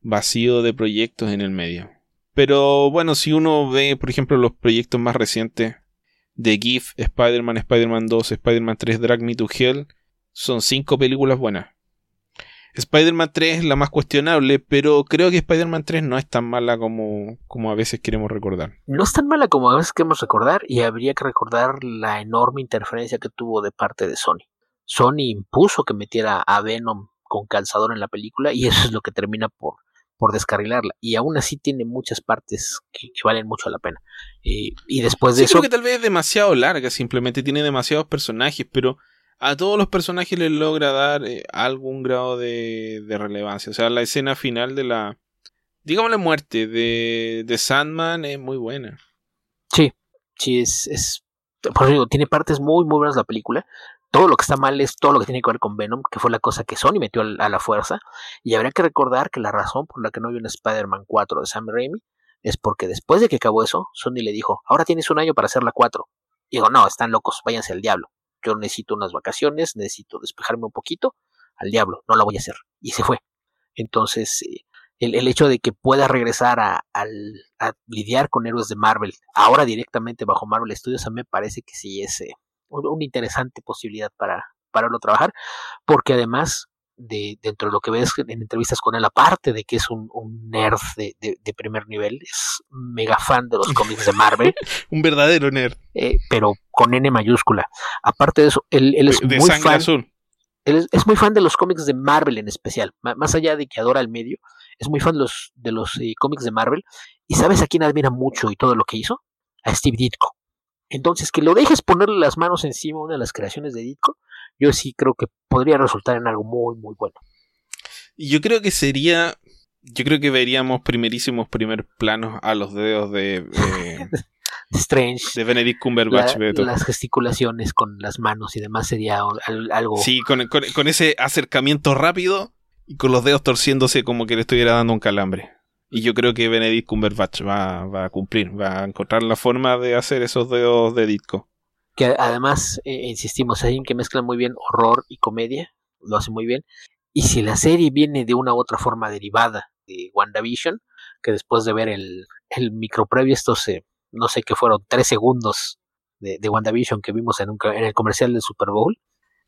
vacío de proyectos en el medio. Pero bueno, si uno ve, por ejemplo, los proyectos más recientes de GIF, Spider-Man, Spider-Man 2, Spider-Man 3, Drag Me to Hell, son cinco películas buenas. Spider-Man 3 es la más cuestionable, pero creo que Spider-Man 3 no es tan mala como, como a veces queremos recordar. No es tan mala como a veces queremos recordar y habría que recordar la enorme interferencia que tuvo de parte de Sony. Sony impuso que metiera a Venom con calzador en la película y eso es lo que termina por, por descarrilarla. Y aún así tiene muchas partes que, que valen mucho la pena. Eh, y después de Sí, eso... creo que tal vez es demasiado larga, simplemente tiene demasiados personajes, pero a todos los personajes les logra dar eh, algún grado de, de relevancia. O sea, la escena final de la, digamos la muerte de, de Sandman es muy buena. Sí, sí, es, es. Por eso digo, tiene partes muy, muy buenas la película. Todo lo que está mal es todo lo que tiene que ver con Venom, que fue la cosa que Sony metió a la fuerza. Y habría que recordar que la razón por la que no había un Spider-Man 4 de Sam Raimi es porque después de que acabó eso, Sony le dijo: Ahora tienes un año para hacer la 4. Y digo: No, están locos, váyanse al diablo. Yo necesito unas vacaciones, necesito despejarme un poquito. Al diablo, no la voy a hacer. Y se fue. Entonces, eh, el, el hecho de que pueda regresar a, a lidiar con héroes de Marvel, ahora directamente bajo Marvel Studios, a mí me parece que sí es eh, una interesante posibilidad para, para verlo trabajar, porque además, de, dentro de lo que ves en entrevistas con él, aparte de que es un, un nerd de, de- de primer nivel, es mega fan de los cómics de Marvel, Un verdadero nerd eh, pero con N mayúscula. Aparte de eso, él, él es muy fan azul. él es, es muy fan de los cómics de Marvel en especial, más allá de que adora el medio, es muy fan de los, de los eh, cómics de Marvel. ¿Y sabes a quién admira mucho y todo lo que hizo? A Steve Ditko. Entonces, que lo dejes ponerle las manos encima a una de las creaciones de Ditko, yo sí creo que podría resultar en algo muy, muy bueno. Y yo creo que sería. Yo creo que veríamos primerísimos primer planos a los dedos de, de, Strange, de Benedict Cumberbatch. la- Beto. las gesticulaciones con las manos y demás sería al- algo... Sí, con, con- con ese acercamiento rápido y con los dedos torciéndose como que le estuviera dando un calambre. Y yo creo que Benedict Cumberbatch va, va a cumplir, va a encontrar la forma de hacer esos dedos de Ditko. Que además, eh, insistimos, hay alguien que mezcla muy bien horror y comedia, lo hace muy bien. Y si la serie viene de una u otra forma derivada de WandaVision, que después de ver el, el micro previo, estos, eh, no sé qué fueron, tres segundos de, de WandaVision que vimos en, un, en el comercial del Super Bowl,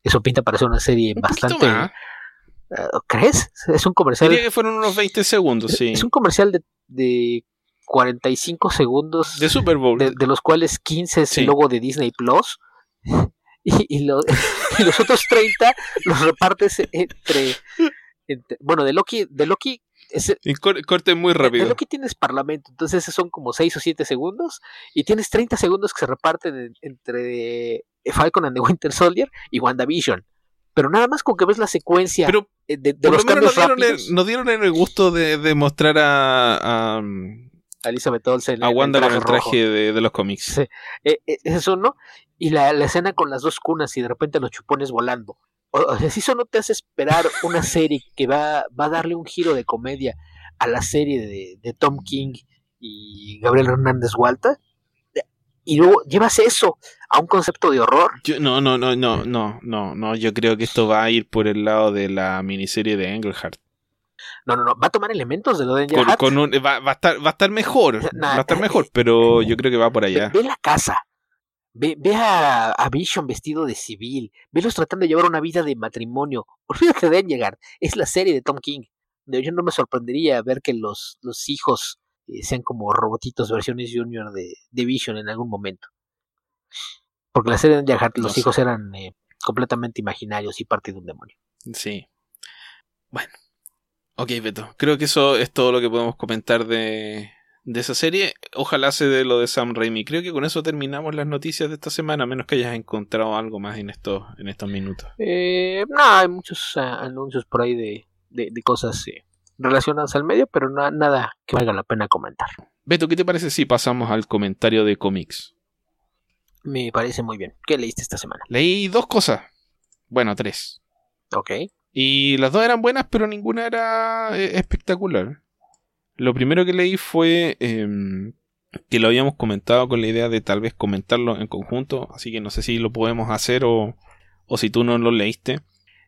eso pinta para ser una serie bastante... ¿Crees? Es un comercial. Diría que fueron unos 20 segundos, sí. Es un comercial de, de 45 segundos. De Super Bowl. De, de los cuales 15 es el logo de Disney Plus. Y, y, lo, y, los otros 30 los repartes entre, entre. bueno, de Loki. De Loki es, y corte muy rápido. De Loki tienes parlamento, entonces son como 6 o 7 segundos. Y tienes 30 segundos que se reparten entre Falcon and the Winter Soldier y WandaVision pero nada más con que ves la secuencia pero, de, de por los lo menos nos dieron, el, nos dieron el gusto de, de mostrar a, a, a Elizabeth Olsen a Wanda con el traje de, de, los cómics. Sí. eh, eh, eso no y la, la, escena con las dos cunas y de repente los chupones volando. O, o sea, si eso no te hace esperar una serie que va, va a darle un giro de comedia a la serie de, de Tom King y Gabriel Hernández Walter y luego llevas eso a un concepto de horror. Yo, no, no, no, no, no, no, no, yo creo que esto va a ir por el lado de la miniserie de Engelhardt. No, no, no, va a tomar elementos de lo de Engelhardt. Con, con un, va, va, a estar, va a estar mejor, nah, va a estar mejor, pero yo creo que va por allá. Ve, ve la casa, ve, ve a, a, Vision vestido de civil, velos tratando de llevar una vida de matrimonio. Olvídate de Engelhardt, es la serie de Tom King. Yo no me sorprendería ver que los, los hijos eh, sean como robotitos versiones junior de, de, Vision en algún momento. Porque la serie de Jahat, los no hijos sé. eran eh, completamente imaginarios y parte de un demonio. Sí. Bueno. Ok, Beto. Creo que eso es todo lo que podemos comentar de, de esa serie. Ojalá se dé lo de Sam Raimi. Creo que con eso terminamos las noticias de esta semana, a menos que hayas encontrado algo más en estos, en estos minutos. Eh, no, hay muchos uh, anuncios por ahí de, de, de cosas eh, relacionadas al medio, pero no, nada que valga la pena comentar. Beto, ¿qué te parece si pasamos al comentario de cómics? Me parece muy bien. ¿Qué leíste esta semana? Leí dos cosas. Bueno, tres. Ok. Y las dos eran buenas, pero ninguna era eh, espectacular. Lo primero que leí fue eh, que lo habíamos comentado con la idea de tal vez comentarlo en conjunto, así que no sé si lo podemos hacer o, o si tú no lo leíste.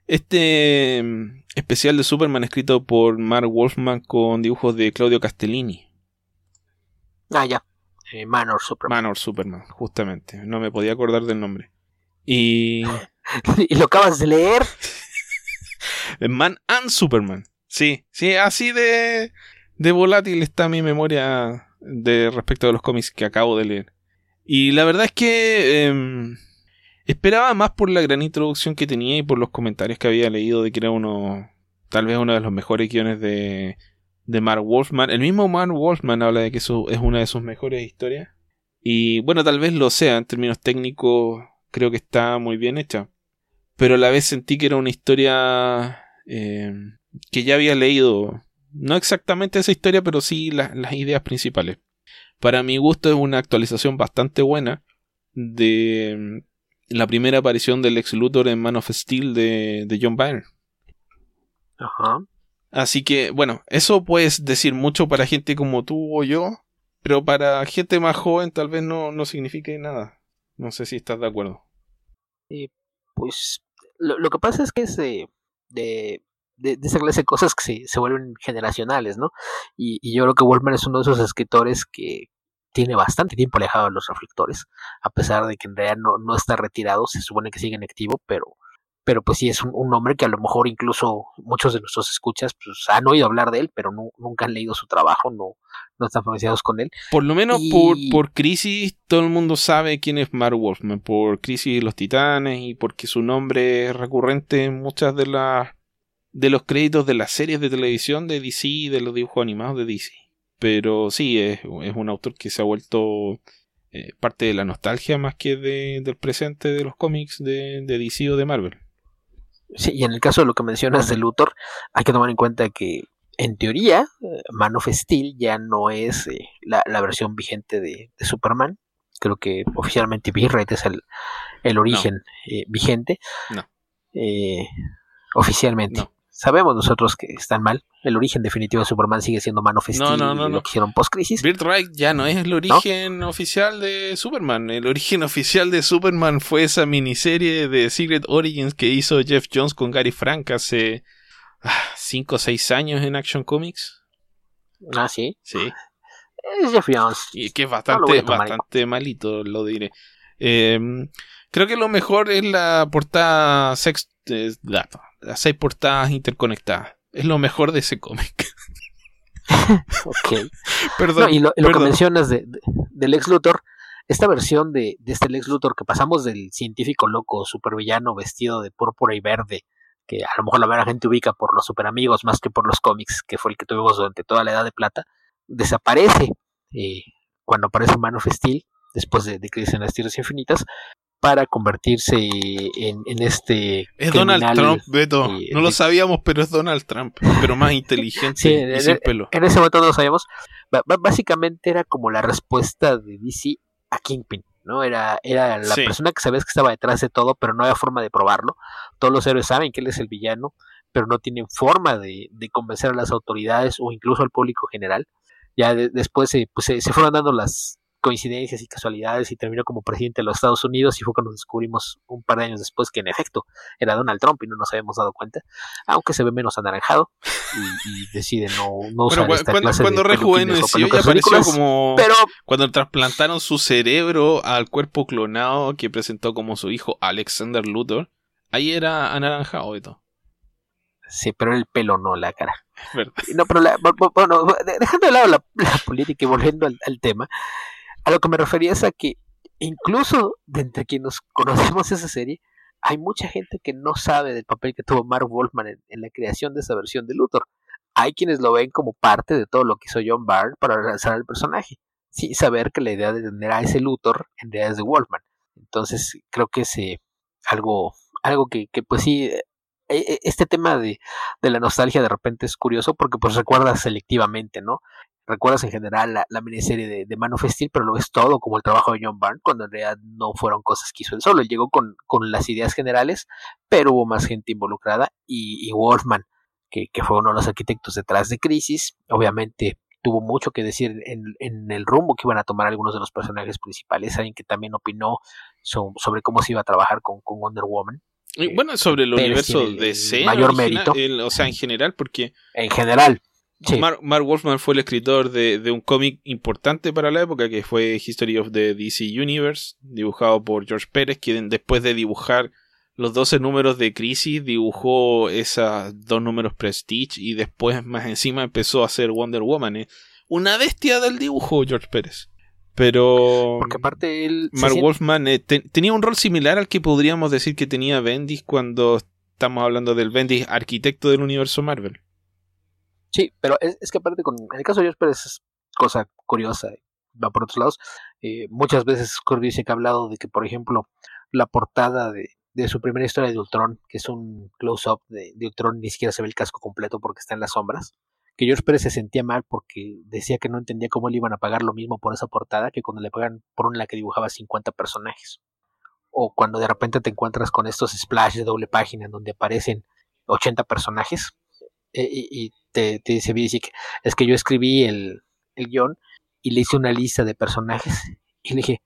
Este mm, especial de Superman escrito por Mark Wolfman con dibujos de Claudio Castellini. Ah, ya. Eh, Manor Superman. Manor Superman, justamente. No me podía acordar del nombre. Y. ¿Y lo acabas de leer? Man and Superman. Sí, sí, así de, de volátil está mi memoria de respecto a los cómics que acabo de leer. Y la verdad es que eh, esperaba más por la gran introducción que tenía y por los comentarios que había leído de que era uno, tal vez uno de los mejores guiones de, de Mark Wolfman. El mismo Mark Wolfman habla de que es una de sus mejores historias. Y bueno, tal vez lo sea, en términos técnicos creo que está muy bien hecha. Pero a la vez sentí que era una historia eh, que ya había leído. No exactamente esa historia, pero sí la, las ideas principales. Para mi gusto es una actualización bastante buena de la primera aparición del ex Luthor en Man of Steel de, de John Byrne. Ajá. Así que, bueno, eso puedes decir mucho para gente como tú o yo, pero para gente más joven tal vez no, no signifique nada. No sé si estás de acuerdo. Eh, pues lo, lo, que pasa es que es de, de, de, de esa clase de cosas que se, se vuelven generacionales, ¿no? Y, y, yo creo que Wolfman es uno de esos escritores que tiene bastante tiempo alejado de los reflectores, a pesar de que en realidad no, no está retirado, se supone que sigue en activo, pero pero pues sí es un, un, hombre que a lo mejor incluso muchos de nuestros escuchas pues han oído hablar de él, pero no, nunca han leído su trabajo, no, no están familiarizados con él. Por lo menos y... por, por Crisis todo el mundo sabe quién es Mark Wolfman, por Crisis y los Titanes y porque su nombre es recurrente en muchas de las de los créditos de las series de televisión de DC y de los dibujos animados de DC. Pero sí, es, es un autor que se ha vuelto eh, parte de la nostalgia más que de, del presente de los cómics de, de DC o de Marvel. Sí, y en el caso de lo que mencionas de Luthor, hay que tomar en cuenta que, en teoría, Man of Steel ya no es eh, la, la, versión vigente de, de, Superman. Creo que oficialmente V-Rate es el, el origen no. eh, vigente. No. Eh, oficialmente. No. Sabemos nosotros que están mal. El origen definitivo de Superman sigue siendo Man of Steel No, no, no, y lo que hicieron post-crisis. Birthright ya no es el origen oficial de Superman. El origen oficial de Superman fue esa miniserie de Secret Origins que hizo Jeff Jones con Gary Frank hace 5 o 6 años en Action Comics. Ah, sí. Sí. Es Jeff Jones. Y que es bastante, bastante malito, lo diré. Eh, creo que lo mejor es la portada sex, eh, las seis portadas interconectadas. Es lo mejor de ese cómic. Ok. Perdón. No, y lo, lo que mencionas de, de- del Lex Luthor, esta versión de, de este Lex Luthor que pasamos del científico loco supervillano vestido de púrpura y verde, que a lo mejor la mayoría gente ubica por los superamigos más que por los cómics, que fue el que tuvimos durante toda la Edad de Plata, desaparece eh, cuando aparece Man of Steel, después de, de Crisis en las Tierras Infinitas, para convertirse en, en este... Es Donald Trump, Beto. eh, No lo sabíamos, pero es Donald Trump. Pero más inteligente Sí, y en- sin pelo. En ese momento no lo sabíamos. Básicamente era como la respuesta de DC a Kingpin, ¿no? Era, era la Sí. persona que sabes que estaba detrás de todo, pero no había forma de probarlo. Todos los héroes saben que él es el villano, pero no tienen forma de, de convencer a las autoridades o incluso al público general. Ya de- después se, pues, se, se fueron dando las coincidencias y casualidades y terminó como presidente de los Estados Unidos y fue cuando descubrimos un par de años después que en efecto era Donald Trump y no nos habíamos dado cuenta, aunque se ve menos anaranjado y, y decide no, no usar Bueno, esta cuando, clase cuando de rejuveneció ya apareció como pero cuando trasplantaron su cerebro al cuerpo clonado que presentó como su hijo Alexander Luthor. Ahí era anaranjado, Beto. sí, pero el pelo no, la cara. No, pero la- bu- bu- bueno, de- dejando de lado la, la política y volviendo al, al tema, a lo que me refería es a que incluso de entre quienes conocemos esa serie, hay mucha gente que no sabe del papel que tuvo Mark Wolfman en, la creación de esa versión de Luthor. Hay quienes lo ven como parte de todo lo que hizo John Byrne para lanzar al personaje, sin saber que la idea de tener a ese Luthor en realidad es de Wolfman. Entonces creo que es algo, algo que, pues sí, eh, eh, este tema de, de la nostalgia de repente es curioso porque pues recuerdas selectivamente, ¿no? Recuerdas en general la, la miniserie de, de Man of Steel, pero lo ves todo como el trabajo de John Byrne, cuando en realidad no fueron cosas que hizo él solo. Él llegó con, con las ideas generales, pero hubo más gente involucrada y, y Wolfman, que, que fue uno de los arquitectos detrás de Crisis, obviamente tuvo mucho que decir en, en el rumbo que iban a tomar algunos de los personajes principales, alguien que también opinó so- sobre cómo se iba a trabajar con, con Wonder Woman. Y bueno, sobre el Pérez universo el- de el C, mayor original, mérito. el- o sea, en general, porque En general, sí. Mark, Mark Wolfman fue el escritor de, de un cómic importante para la época que fue History of the DC Universe, dibujado por George Pérez, quien después de dibujar los 12 números de Crisis dibujó esos dos números Prestige y después más encima empezó a hacer Wonder Woman. ¿eh? Una bestia del dibujo George Pérez. Pero porque aparte él Mark siente- Wolfman eh, te- tenía un rol similar al que podríamos decir que tenía Bendis cuando estamos hablando del Bendis arquitecto del universo Marvel. Sí, pero es, es que aparte con en el caso de George Pérez es cosa curiosa, va por otros lados. Eh, muchas veces dice que ha hablado de que, por ejemplo, la portada de, de su primera historia de Ultron, que es un close-up de, de Ultron, ni siquiera se ve el casco completo porque está en las sombras. Que George Pérez se sentía mal porque decía que no entendía cómo le iban a pagar lo mismo por esa portada que cuando le pagan por una que dibujaba 50 personajes. O cuando de repente te encuentras con estos splashes de doble página en donde aparecen 80 personajes eh, y te, dice es que yo escribí el, el guion y le hice una lista de personajes y le dije,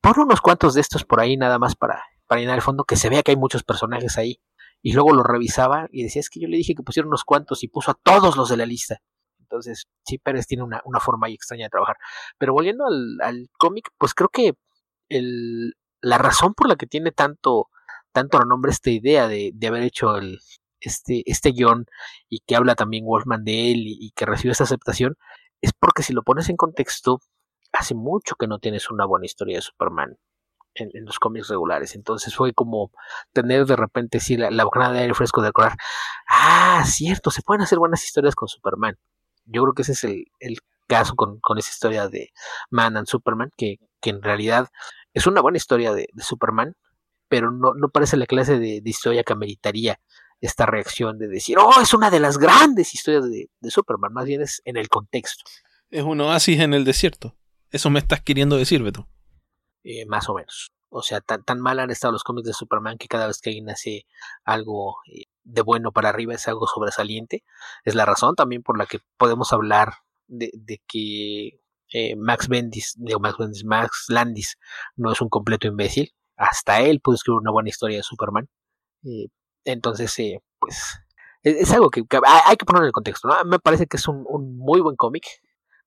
pon unos cuantos de estos por ahí nada más para, para llenar el fondo, que se vea que hay muchos personajes ahí. Y luego lo revisaba y decía, es que yo le dije que pusiera unos cuantos y puso a todos los de la lista. Entonces, sí, Pérez tiene una, una forma ahí extraña de trabajar. Pero volviendo al, al cómic, pues creo que el, la razón por la que tiene tanto, tanto renombre esta idea de, de haber hecho el, este, este guion y que habla también Wolfman de él y, que recibe esta aceptación, es porque si lo pones en contexto, hace mucho que no tienes una buena historia de Superman en, los cómics regulares. Entonces fue como tener de repente sí la, la bocanada de aire fresco de recordar, ah, cierto, se pueden hacer buenas historias con Superman. Yo creo que ese es el, el caso con, con esa historia de Man and Superman, que, que en realidad es una buena historia de, de Superman, pero no, no parece la clase de, de historia que ameritaría esta reacción de decir, oh, es una de las grandes historias de, de Superman, más bien es en el contexto, Es un oasis en el desierto. Eso me estás queriendo decir, Beto. eh, más o menos. O sea, tan, tan mal han estado los cómics de Superman que cada vez que alguien hace algo eh, de bueno para arriba es algo sobresaliente. Es la razón también por la que podemos hablar de, que eh, Max Bendis, digo Max Bendis, Max Landis no es un completo imbécil. Hasta él pudo escribir una buena historia de Superman. Eh, entonces, eh, pues, es, algo que, hay que poner en el contexto. ¿no? Me parece que es un, muy buen cómic.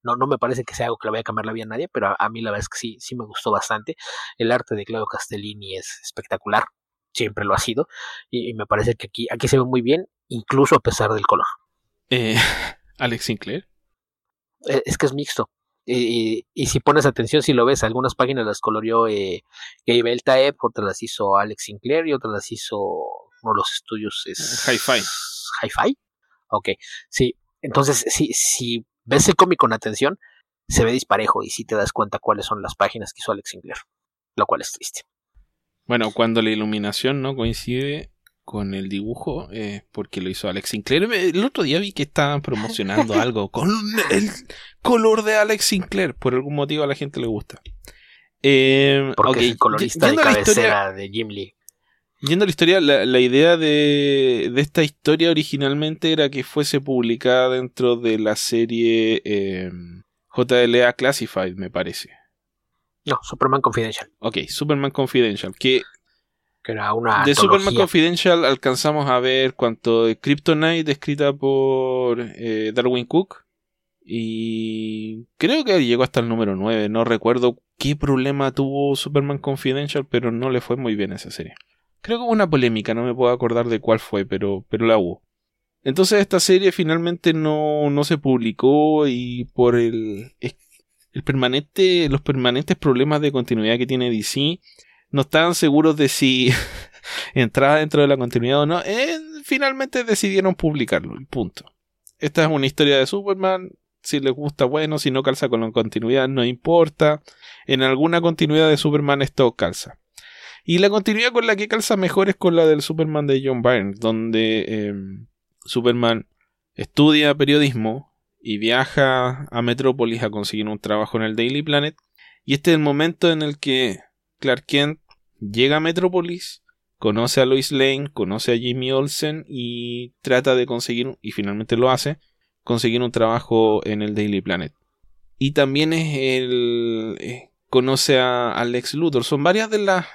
No, no me parece que sea algo que le vaya a cambiar la vida a nadie, pero a, mí la verdad es que sí, sí me gustó bastante. El arte de Claudio Castellini es espectacular, siempre lo ha sido, y, me parece que aquí, aquí se ve muy bien, incluso a pesar del color. Eh, Alex Sinclair. Eh, es que es mixto. Y, y, si pones atención, si lo ves, algunas páginas las coloreó eh, Gabe Eltaeb, otras las hizo Alex Sinclair y otras las hizo uno de los estudios es Hi-Fi. Hi-Fi. Ok, sí. Entonces, si, si ves el cómic con atención, se ve disparejo y si te das cuenta cuáles son las páginas que hizo Alex Sinclair, lo cual es triste. Bueno, cuando la iluminación no coincide con el dibujo, eh, porque lo hizo Alex Sinclair. El otro día vi que estaban promocionando algo con el color de Alex Sinclair. Por algún motivo a la gente le gusta. Eh, porque es el colorista de cabecera de Jim Lee. Yendo a la historia, la, idea de, de, esta historia originalmente era que fuese publicada dentro de la serie eh, JLA Classified, me parece. No, Superman Confidential. Ok, Superman Confidential. Que, que era una. De Superman Confidential alcanzamos a ver cuanto de Kryptonite escrita por eh, Darwin Cook. Y creo que llegó hasta el número 9. No recuerdo qué problema tuvo Superman Confidential, pero no le fue muy bien esa serie. Creo que hubo una polémica, no me puedo acordar de cuál fue, pero, pero la hubo. Entonces esta serie finalmente no, no se publicó y por el, el permanente, los permanentes problemas de continuidad que tiene DC, no estaban seguros de si entraba dentro de la continuidad o no. Eh, finalmente decidieron publicarlo, punto. Esta es una historia de Superman. Si les gusta, bueno. Si no calza con la continuidad, no importa. En alguna continuidad de Superman esto calza. Y la continuidad con la que calza mejor es con la del Superman de John Byrne, donde em, Superman estudia periodismo y viaja a Metrópolis a conseguir un trabajo en el Daily Planet. Y este es el momento en el que Clark Kent llega a Metrópolis, conoce a Lois Lane, conoce a Jimmy Olsen y trata de conseguir, y finalmente lo hace, conseguir un trabajo en el Daily Planet. Y también es el... Eh, conoce a, a Lex Luthor. Son varias de las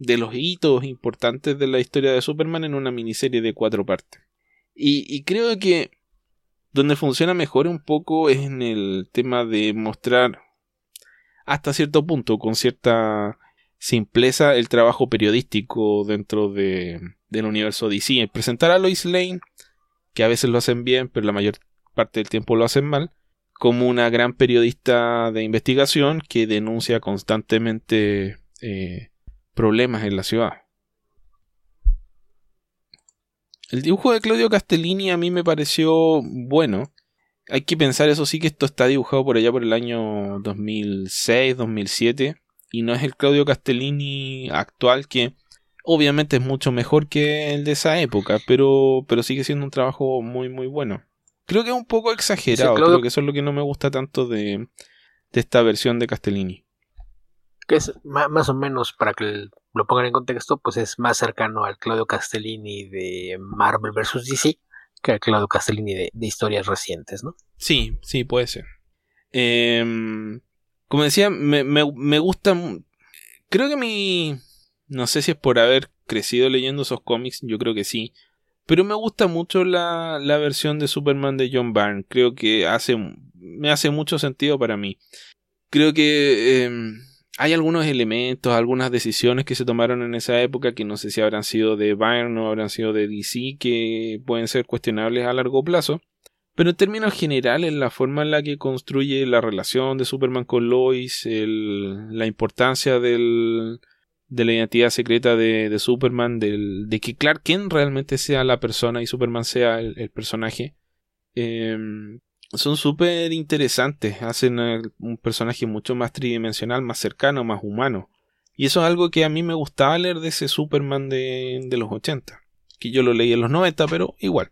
de los hitos importantes de la historia de Superman en una miniserie de cuatro partes. Y, creo que donde funciona mejor un poco es en el tema de mostrar hasta cierto punto, con cierta simpleza, el trabajo periodístico dentro de, del universo DC. Presentar a Lois Lane, que a veces lo hacen bien, pero la mayor parte del tiempo lo hacen mal, como una gran periodista de investigación que denuncia constantemente eh, problemas en la ciudad. El dibujo de Claudio Castellini a mí me pareció bueno. Hay que pensar, eso sí, que esto está dibujado por allá por el año 2006, 2007. Y no es el Claudio Castellini actual que obviamente es mucho mejor que el de esa época, pero, pero sigue siendo un trabajo muy, muy bueno. Creo que es un poco exagerado, creo que eso es lo que no me gusta tanto de, de esta versión de Castellini que es más o menos para que lo pongan en contexto, pues es más cercano al Claudio Castellini de Marvel vs. DC que al Claudio Castellini de, historias recientes, ¿no? Sí, sí, puede ser. Em, como decía, me, me, gusta. Creo que mi. No sé si es por haber crecido leyendo esos cómics, yo creo que sí. Pero me gusta mucho la, la versión de Superman de John Byrne. Creo que hace, me hace mucho sentido para mí. Creo que em, hay algunos elementos, algunas decisiones que se tomaron en esa época que no sé si habrán sido de Bayern o habrán sido de DC que pueden ser cuestionables a largo plazo. Pero en términos generales, la forma en la que construye la relación de Superman con Lois, la importancia del, de la identidad secreta de, Superman, de que Clark Kent realmente sea la persona y Superman sea el, personaje, em, son súper interesantes, hacen un personaje mucho más tridimensional, más cercano, más humano. Y eso es algo que a mí me gustaba leer de ese Superman de, de los 80, que yo lo leí en los 90, pero igual.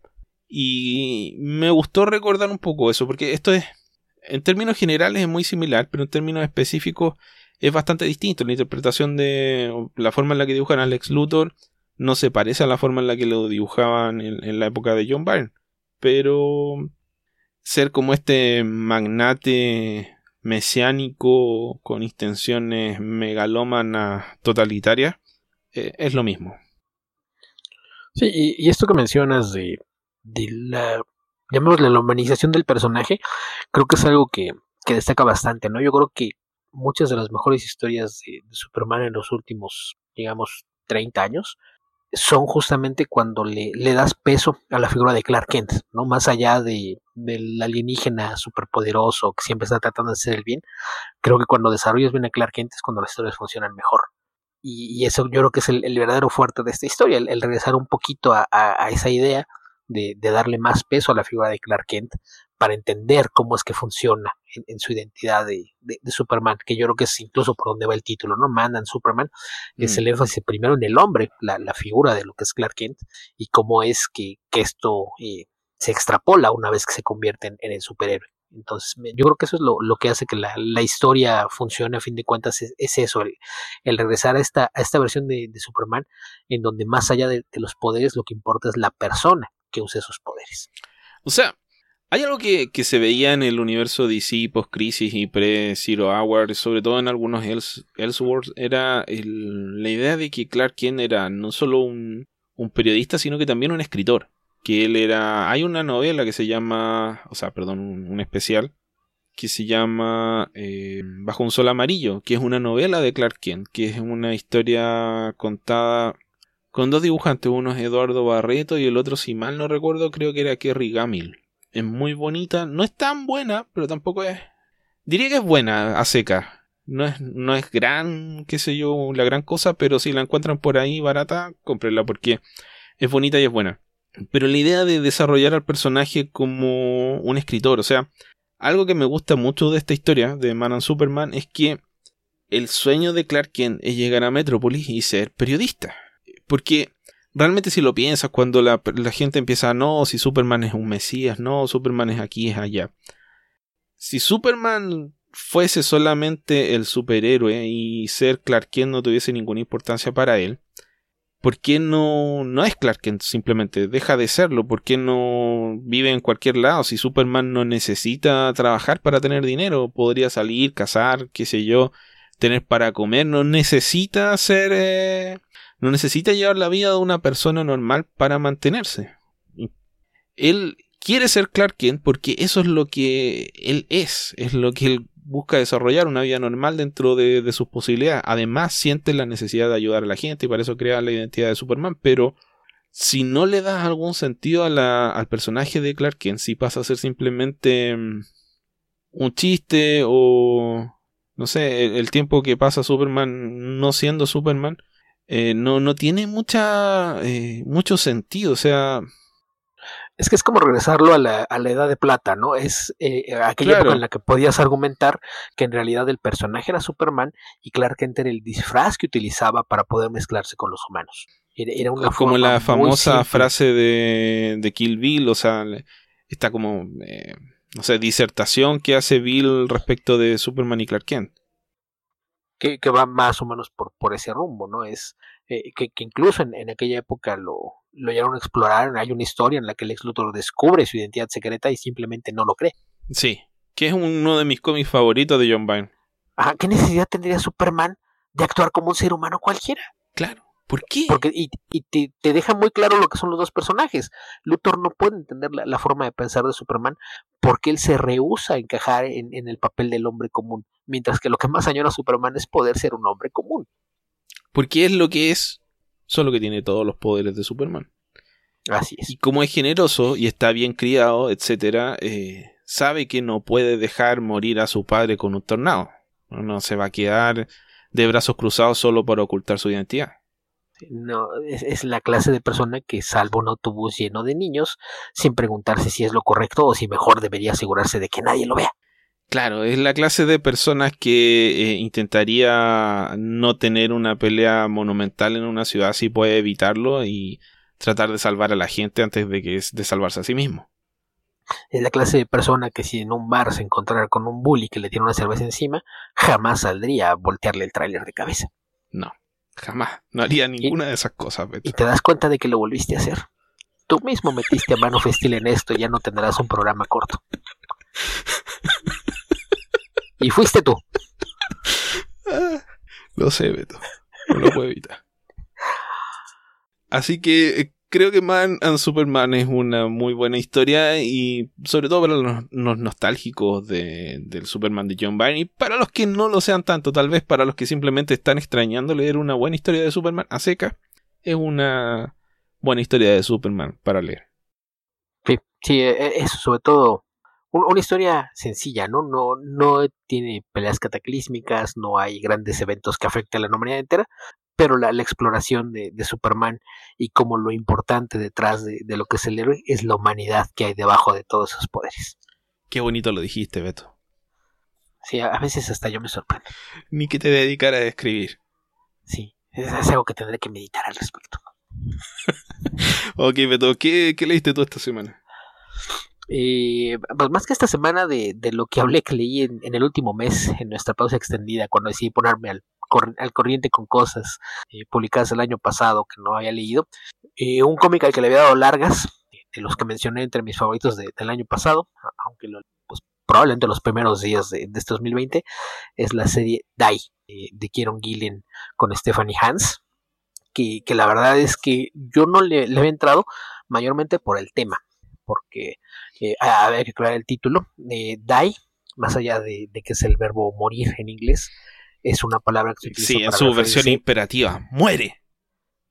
Y me gustó recordar un poco eso, porque esto es, en términos generales es muy similar, pero en términos específicos es bastante distinto. La interpretación de la forma en la que dibujan a Alex Luthor no se parece a la forma en la que lo dibujaban en, la época de John Byrne. Pero ser como este magnate mesiánico con intenciones megalómanas totalitarias eh, es lo mismo. Sí, y, esto que mencionas de, la, llamémosle la humanización del personaje, creo que es algo que, destaca bastante, ¿no? Yo creo que muchas de las mejores historias de, de Superman en los últimos, digamos, 30 años son justamente cuando le, le, das peso a la figura de Clark Kent, ¿no? Más allá de, del alienígena superpoderoso que siempre está tratando de hacer el bien, creo que cuando desarrollas bien a Clark Kent es cuando las historias funcionan mejor. Y, eso yo creo que es el, verdadero fuerte de esta historia, el, regresar un poquito a, a, esa idea de, de, darle más peso a la figura de Clark Kent para entender cómo es que funciona en, su identidad de, Superman, que yo creo que es incluso por donde va el título, ¿no? Mandan Superman, es mm. el énfasis primero en el hombre, la, figura de lo que es Clark Kent, y cómo es que, esto eh, se extrapola una vez que se convierte en, el superhéroe. Entonces, yo creo que eso es lo, que hace que la, historia funcione a fin de cuentas, es, eso, el, regresar a esta, a esta versión de, Superman, en donde más allá de, de los poderes, lo que importa es la persona que use esos poderes. O sea, hay algo que, se veía en el universo DC post-crisis y pre-Zero Hour, sobre todo en algunos Elseworlds, era la idea de que Clark Kent era no solo un, periodista, sino que también un escritor. Que él era. Hay una novela que se llama. O sea, perdón, un, especial. Que se llama eh, Bajo un sol amarillo. Que es una novela de Clark Kent. Que es una historia contada con dos dibujantes. Uno es Eduardo Barreto y el otro, si mal no recuerdo, creo que era Kerry Gamil es muy bonita. No es tan buena, pero tampoco es. Diría que es buena a seca. No es, no es gran, qué sé yo, la gran cosa, pero si la encuentran por ahí barata, cómprenla porque es bonita y es buena. Pero la idea de desarrollar al personaje como un escritor, o sea, algo que me gusta mucho de esta historia de Man and Superman es que el sueño de Clark Kent es llegar a Metrópolis y ser periodista. Porque realmente si lo piensas, cuando la, gente empieza, no, si Superman es un Mesías, no, Superman es aquí, es allá. Si Superman fuese solamente el superhéroe y ser Clark Kent no tuviese ninguna importancia para él, ¿por qué no, no es Clark Kent simplemente? Deja de serlo, ¿por qué no vive en cualquier lado? Si Superman no necesita trabajar para tener dinero, podría salir, cazar, qué sé yo, tener para comer, no necesita ser... Eh, no necesita llevar la vida de una persona normal para mantenerse. Él quiere ser Clark Kent porque eso es lo que él es, es lo que él busca desarrollar una vida normal dentro de, sus posibilidades. Además, siente la necesidad de ayudar a la gente y para eso crea la identidad de Superman. Pero si no le das algún sentido al personaje de Clark Kent, si pasa a ser simplemente mm, un chiste o no sé, el tiempo que pasa Superman no siendo Superman, eh, no, no tiene mucha, eh, mucho sentido. O sea, es que es como regresarlo a la, a la edad de plata, ¿no? Es eh, aquella época en la que podías argumentar que en realidad el personaje era Superman y Clark Kent era el disfraz que utilizaba para poder mezclarse con los humanos. Era, una como la famosa frase de, de, Kill Bill, o sea, esta como, no sé, disertación que hace Bill respecto de Superman y Clark Kent que, que va más o menos por, por ese rumbo, ¿no? Es eh, que, que, incluso en, en, aquella época lo, lo llegaron a explorar, hay una historia en la que el ex Luthor descubre su identidad secreta y simplemente no lo cree. Sí, que es uno de mis cómics favoritos de John Byrne. Ajá, ¿qué necesidad tendría Superman de actuar como un ser humano cualquiera? Claro. ¿Por qué? Porque, y, y te, te, deja muy claro lo que son los dos personajes. Luthor no puede entender la, forma de pensar de Superman porque él se rehúsa a encajar en, en, el papel del hombre común. Mientras que lo que más añora a Superman es poder ser un hombre común. Porque es lo que es, solo que tiene todos los poderes de Superman. Así es. Y como es generoso y está bien criado, etcétera, eh, sabe que no puede dejar morir a su padre con un tornado. No se va a quedar de brazos cruzados solo para ocultar su identidad. No, es, la clase de persona que salva un autobús lleno de niños sin preguntarse si es lo correcto o si mejor debería asegurarse de que nadie lo vea. Claro, es la clase de personas que eh, intentaría no tener una pelea monumental en una ciudad si puede evitarlo y tratar de salvar a la gente antes de que es de salvarse a sí mismo. Es la clase de persona que si en un bar se encontrara con un bully que le tiene una cerveza encima, jamás saldría a voltearle el tráiler de cabeza. No. Jamás. No haría ninguna de esas cosas, Beto. Y te das cuenta de que lo volviste a hacer. Tú mismo metiste a mano festil en esto y ya no tendrás un programa corto. y fuiste tú. Ah, lo sé, Beto. No lo puedo evitar. Así que eh, creo que Man and Superman es una muy buena historia y sobre todo para los, nostálgicos de, del Superman de John Byrne y para los que no lo sean tanto, tal vez para los que simplemente están extrañando leer una buena historia de Superman a seca, es una buena historia de Superman para leer. Sí, sí, e, e, eso sobre todo una historia sencilla, ¿no? No, no tiene peleas cataclísmicas, no hay grandes eventos que afecten a la humanidad entera, pero la, exploración de, Superman y como lo importante detrás de, lo que es el héroe es la humanidad que hay debajo de todos esos poderes. Qué bonito lo dijiste, Beto. Sí, a, veces hasta yo me sorprendo. Ni que te dedicara a escribir. Sí, es, algo que tendré que meditar al respecto. ok, Beto, ¿qué, leíste tú esta semana? Eh, pues más que esta semana de, lo que hablé que leí en, en, el último mes, en nuestra pausa extendida, cuando decidí ponerme al, al corriente con cosas eh, publicadas el año pasado que no había leído. Eh, un cómic al que le había dado largas, de los que mencioné entre mis favoritos del año pasado, aunque pues, probablemente los primeros días de, este 2020, es la serie Die eh, de Kieron Gillen con Stephanie Hans. Que, la verdad es que yo no le, le había entrado mayormente por el tema, porque a ver que aclarar el título, die, más allá de, de, que es el verbo morir en inglés, es una palabra que se utiliza. Sí, en su versión imperativa, muere.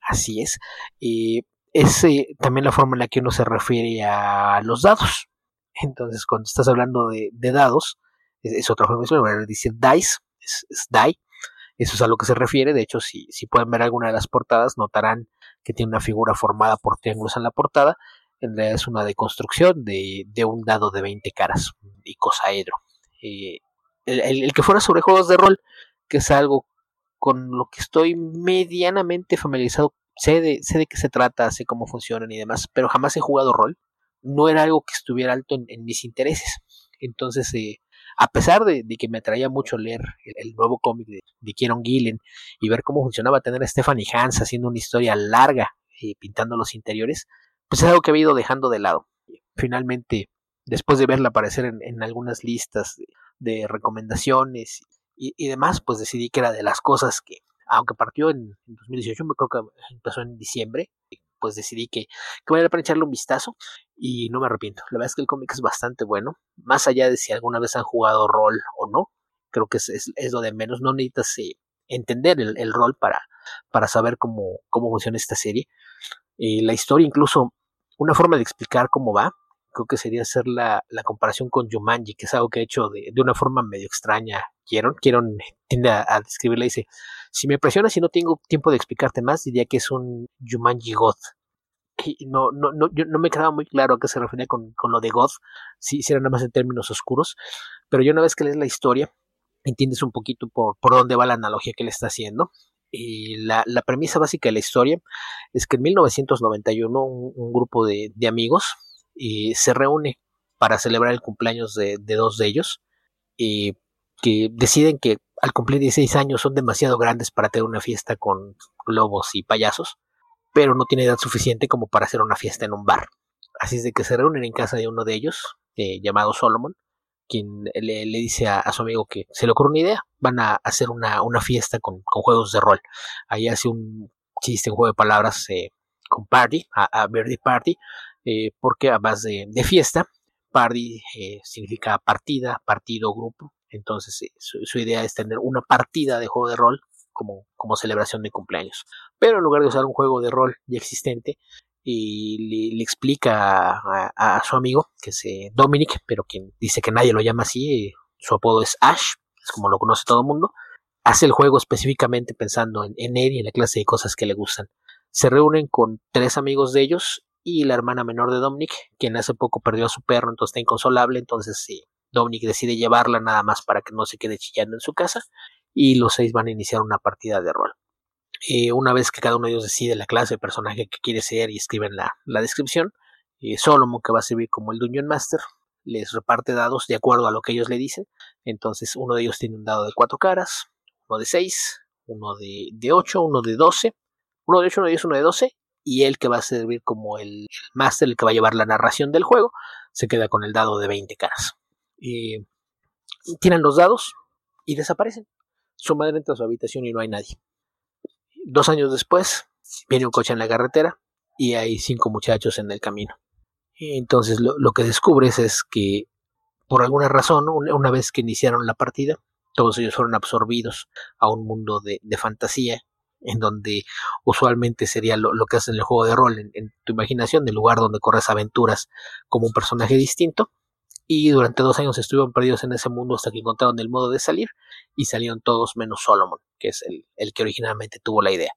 Así es. Y es eh, también la forma en la que uno se refiere a los dados. Entonces, cuando estás hablando de, dados, es, otra forma de decir dice, es, die. Eso es a lo que se refiere. De hecho, si, si pueden ver alguna de las portadas, notarán que tiene una figura formada por triángulos en la portada. En realidad es una deconstrucción de, de un dado de 20 caras, icosaedro. Eh, el, el, que fuera sobre juegos de rol que es algo con lo que estoy medianamente familiarizado. Sé de, sé de qué se trata, sé cómo funcionan y demás, pero jamás he jugado rol. No era algo que estuviera alto en, mis intereses. Entonces, eh, a pesar de, que me atraía mucho leer el, nuevo cómic de, de, Kieron Gillen y ver cómo funcionaba tener a Stephanie Hans haciendo una historia larga y pintando los interiores, pues es algo que he ido dejando de lado. Finalmente, después de verla aparecer en, algunas listas de recomendaciones y, demás, pues decidí que era de las cosas que, aunque partió en, 2018, me creo que empezó en diciembre, pues decidí que, que valía para echarle un vistazo y no me arrepiento. La verdad es que el cómic es bastante bueno, más allá de si alguna vez han jugado rol o no, creo que es, es, lo de menos, no necesitas eh, entender el, rol para, para saber cómo, cómo funciona esta serie. Eh, la historia, incluso una forma de explicar cómo va, creo que sería hacer la, la comparación con Jumanji, que es algo que he hecho de, de una forma medio extraña. Quiero, quiero tiende a, a, describirla dice, si me presionas y no tengo tiempo de explicarte más, diría que es un Jumanji God. Y no, no, no, yo, no me quedaba muy claro a qué se refería con, con lo de God, si, si era nada más en términos oscuros, pero yo una vez que lees la historia, entiendes un poquito por, por dónde va la analogía que le está haciendo. Y la, la, premisa básica de la historia es que en 1991 un, un grupo de, de amigos, y se reúne para celebrar el cumpleaños de, dos de ellos y que deciden que al cumplir 16 años son demasiado grandes para tener una fiesta con globos y payasos, pero no tiene edad suficiente como para hacer una fiesta en un bar. Así es de que se reúnen en casa de uno de ellos, eh, llamado Solomon, quien le, dice a, su amigo que se le ocurre una idea, van a hacer una, una fiesta con, juegos de rol. Ahí hace un chiste, un juego de palabras eh, con Party, a, a Birthday Party, eh, porque además de, de fiesta, party eh, significa partida, partido, grupo. Entonces eh, su, idea es tener una partida de juego de rol como, como celebración de cumpleaños. Pero en lugar de usar un juego de rol ya existente, y le, explica a, su amigo, que es Dominic, pero quien dice que nadie lo llama así, su apodo es Ash, es como lo conoce todo el mundo, hace el juego específicamente pensando en, en él y en la clase de cosas que le gustan. Se reúnen con tres amigos de ellos y la hermana menor de Dominic, quien hace poco perdió a su perro, entonces está inconsolable, entonces Dominic decide llevarla nada más para que no se quede chillando en su casa y los seis van a iniciar una partida de rol. Eh, una vez que cada uno de ellos decide la clase de personaje que quiere ser y escriben la, la descripción, eh, Solomon, que va a servir como el Dungeon Master, les reparte dados de acuerdo a lo que ellos le dicen. Entonces uno de ellos tiene un dado de cuatro caras, uno de seis, uno de, de 8, uno de 12, uno de 8, uno de 10, uno de 12, y él que va a servir como el, máster, el que va a llevar la narración del juego, se queda con el dado de 20 caras. Eh, tiran los dados y desaparecen. Su madre entra a su habitación y no hay nadie. Dos años después, viene un coche en la carretera y hay cinco muchachos en el camino. Entonces lo, que descubres es que por alguna razón, una vez que iniciaron la partida, todos ellos fueron absorbidos a un mundo de fantasía en donde usualmente sería lo, que hace en el juego de rol, en, tu imaginación, del lugar donde corres aventuras como un personaje distinto. Y durante dos años estuvieron perdidos en ese mundo hasta que encontraron el modo de salir y salieron todos menos Solomon, que es el, el que originalmente tuvo la idea.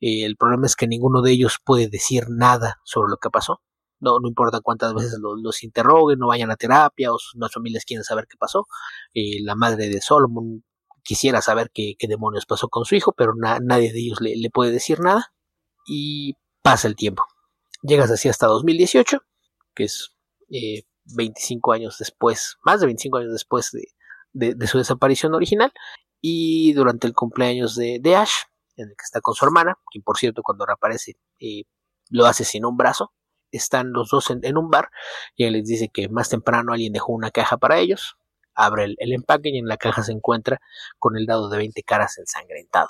Eh, el problema es que ninguno de ellos puede decir nada sobre lo que pasó. No, no importa cuántas veces los, los interroguen, no vayan a terapia o sus familias quieren saber qué pasó. Eh, la madre de Solomon quisiera saber qué, demonios pasó con su hijo, pero na, nadie de ellos le, puede decir nada. Y pasa el tiempo. Llegas así hasta 2018, que es eh, 25 años después, más de 25 años después de, su desaparición original. Y durante el cumpleaños de, Ash, en el que está con su hermana, quien por cierto cuando reaparece eh, lo hace sin un brazo. Están los dos en un bar y él les dice que más temprano alguien dejó una caja para ellos, abre el, empaque y en la caja se encuentra con el dado de 20 caras ensangrentado.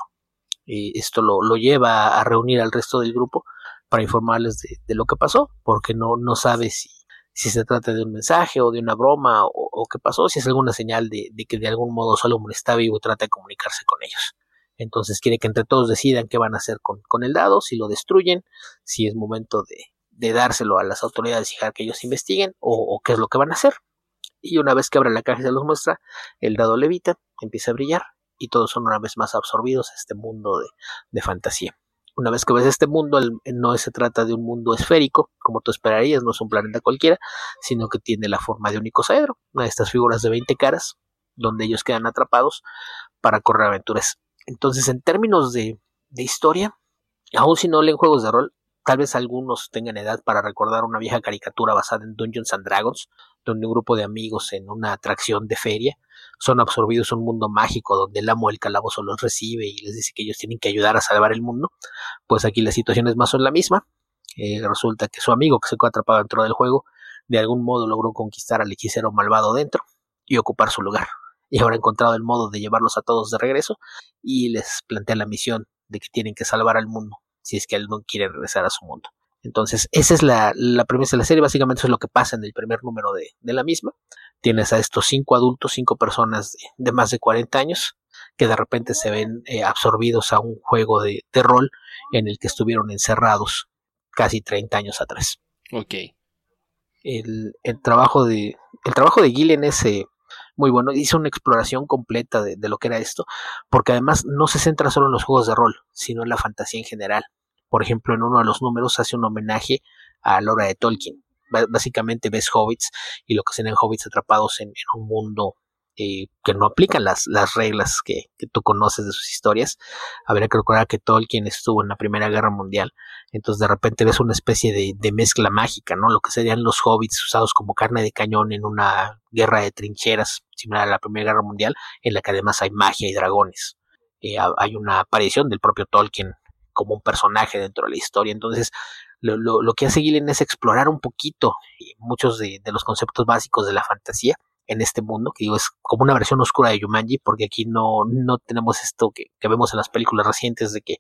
Y esto lo, lo, lleva a reunir al resto del grupo para informarles de, lo que pasó, porque no, no sabe si, si, se trata de un mensaje o de una broma o, qué pasó, si es alguna señal de, que de algún modo Solomon está vivo y trata de comunicarse con ellos. Entonces quiere que entre todos decidan qué van a hacer con, con el dado, si lo destruyen, si es momento de, de dárselo a las autoridades y dejar que ellos investiguen o qué es lo que van a hacer y una vez que abre la caja y se los muestra, el dado levita, empieza a brillar y todos son una vez más absorbidos a este mundo de, de fantasía. Una vez que ves este mundo, el, no se trata de un mundo esférico, como tú esperarías, no es un planeta cualquiera, sino que tiene la forma de un icosaedro, una de estas figuras de 20 caras, donde ellos quedan atrapados para correr aventuras. Entonces, en términos de, de historia, aun si no leen juegos de rol, tal vez algunos tengan edad para recordar una vieja caricatura basada en Dungeons and Dragons, donde un grupo de amigos en una atracción de feria son absorbidos en un mundo mágico donde el amo del calabozo los recibe y les dice que ellos tienen que ayudar a salvar el mundo, pues aquí la situación es más o menos la misma. Eh, resulta que su amigo que se quedó atrapado dentro del juego de algún modo logró conquistar al hechicero malvado dentro y ocupar su lugar. Y habrá encontrado el modo de llevarlos a todos de regreso y les plantea la misión de que tienen que salvar al mundo si es que él no quiere regresar a su mundo. Entonces, esa es la, la premisa de la serie. Básicamente eso es lo que pasa en el primer número de, de la misma. Tienes a estos cinco adultos, cinco personas de, de, más de 40 años que de repente se ven eh, absorbidos a un juego de, de, rol en el que estuvieron encerrados casi 30 años atrás. Ok. El, el trabajo de el trabajo de Gillen es eh, muy bueno. Hizo una exploración completa de, de, lo que era esto, porque además no se centra solo en los juegos de rol, sino en la fantasía en general. Por ejemplo, en uno de los números hace un homenaje a la obra de Tolkien. Básicamente ves hobbits y lo que serían hobbits atrapados en, en un mundo eh, que no aplican las, las reglas que, que, tú conoces de sus historias. Habría que recordar que Tolkien estuvo en la Primera Guerra Mundial, entonces de repente ves una especie de, de, mezcla mágica, ¿no? Lo que serían los hobbits usados como carne de cañón en una guerra de trincheras similar a la Primera Guerra Mundial, en la que además hay magia y dragones. Eh, hay una aparición del propio Tolkien como un personaje dentro de la historia, entonces lo, lo, lo que hace Gillen es explorar un poquito muchos de, de los conceptos básicos de la fantasía en este mundo, que digo, es como una versión oscura de Yumanji, porque aquí no, no tenemos esto que, que vemos en las películas recientes de que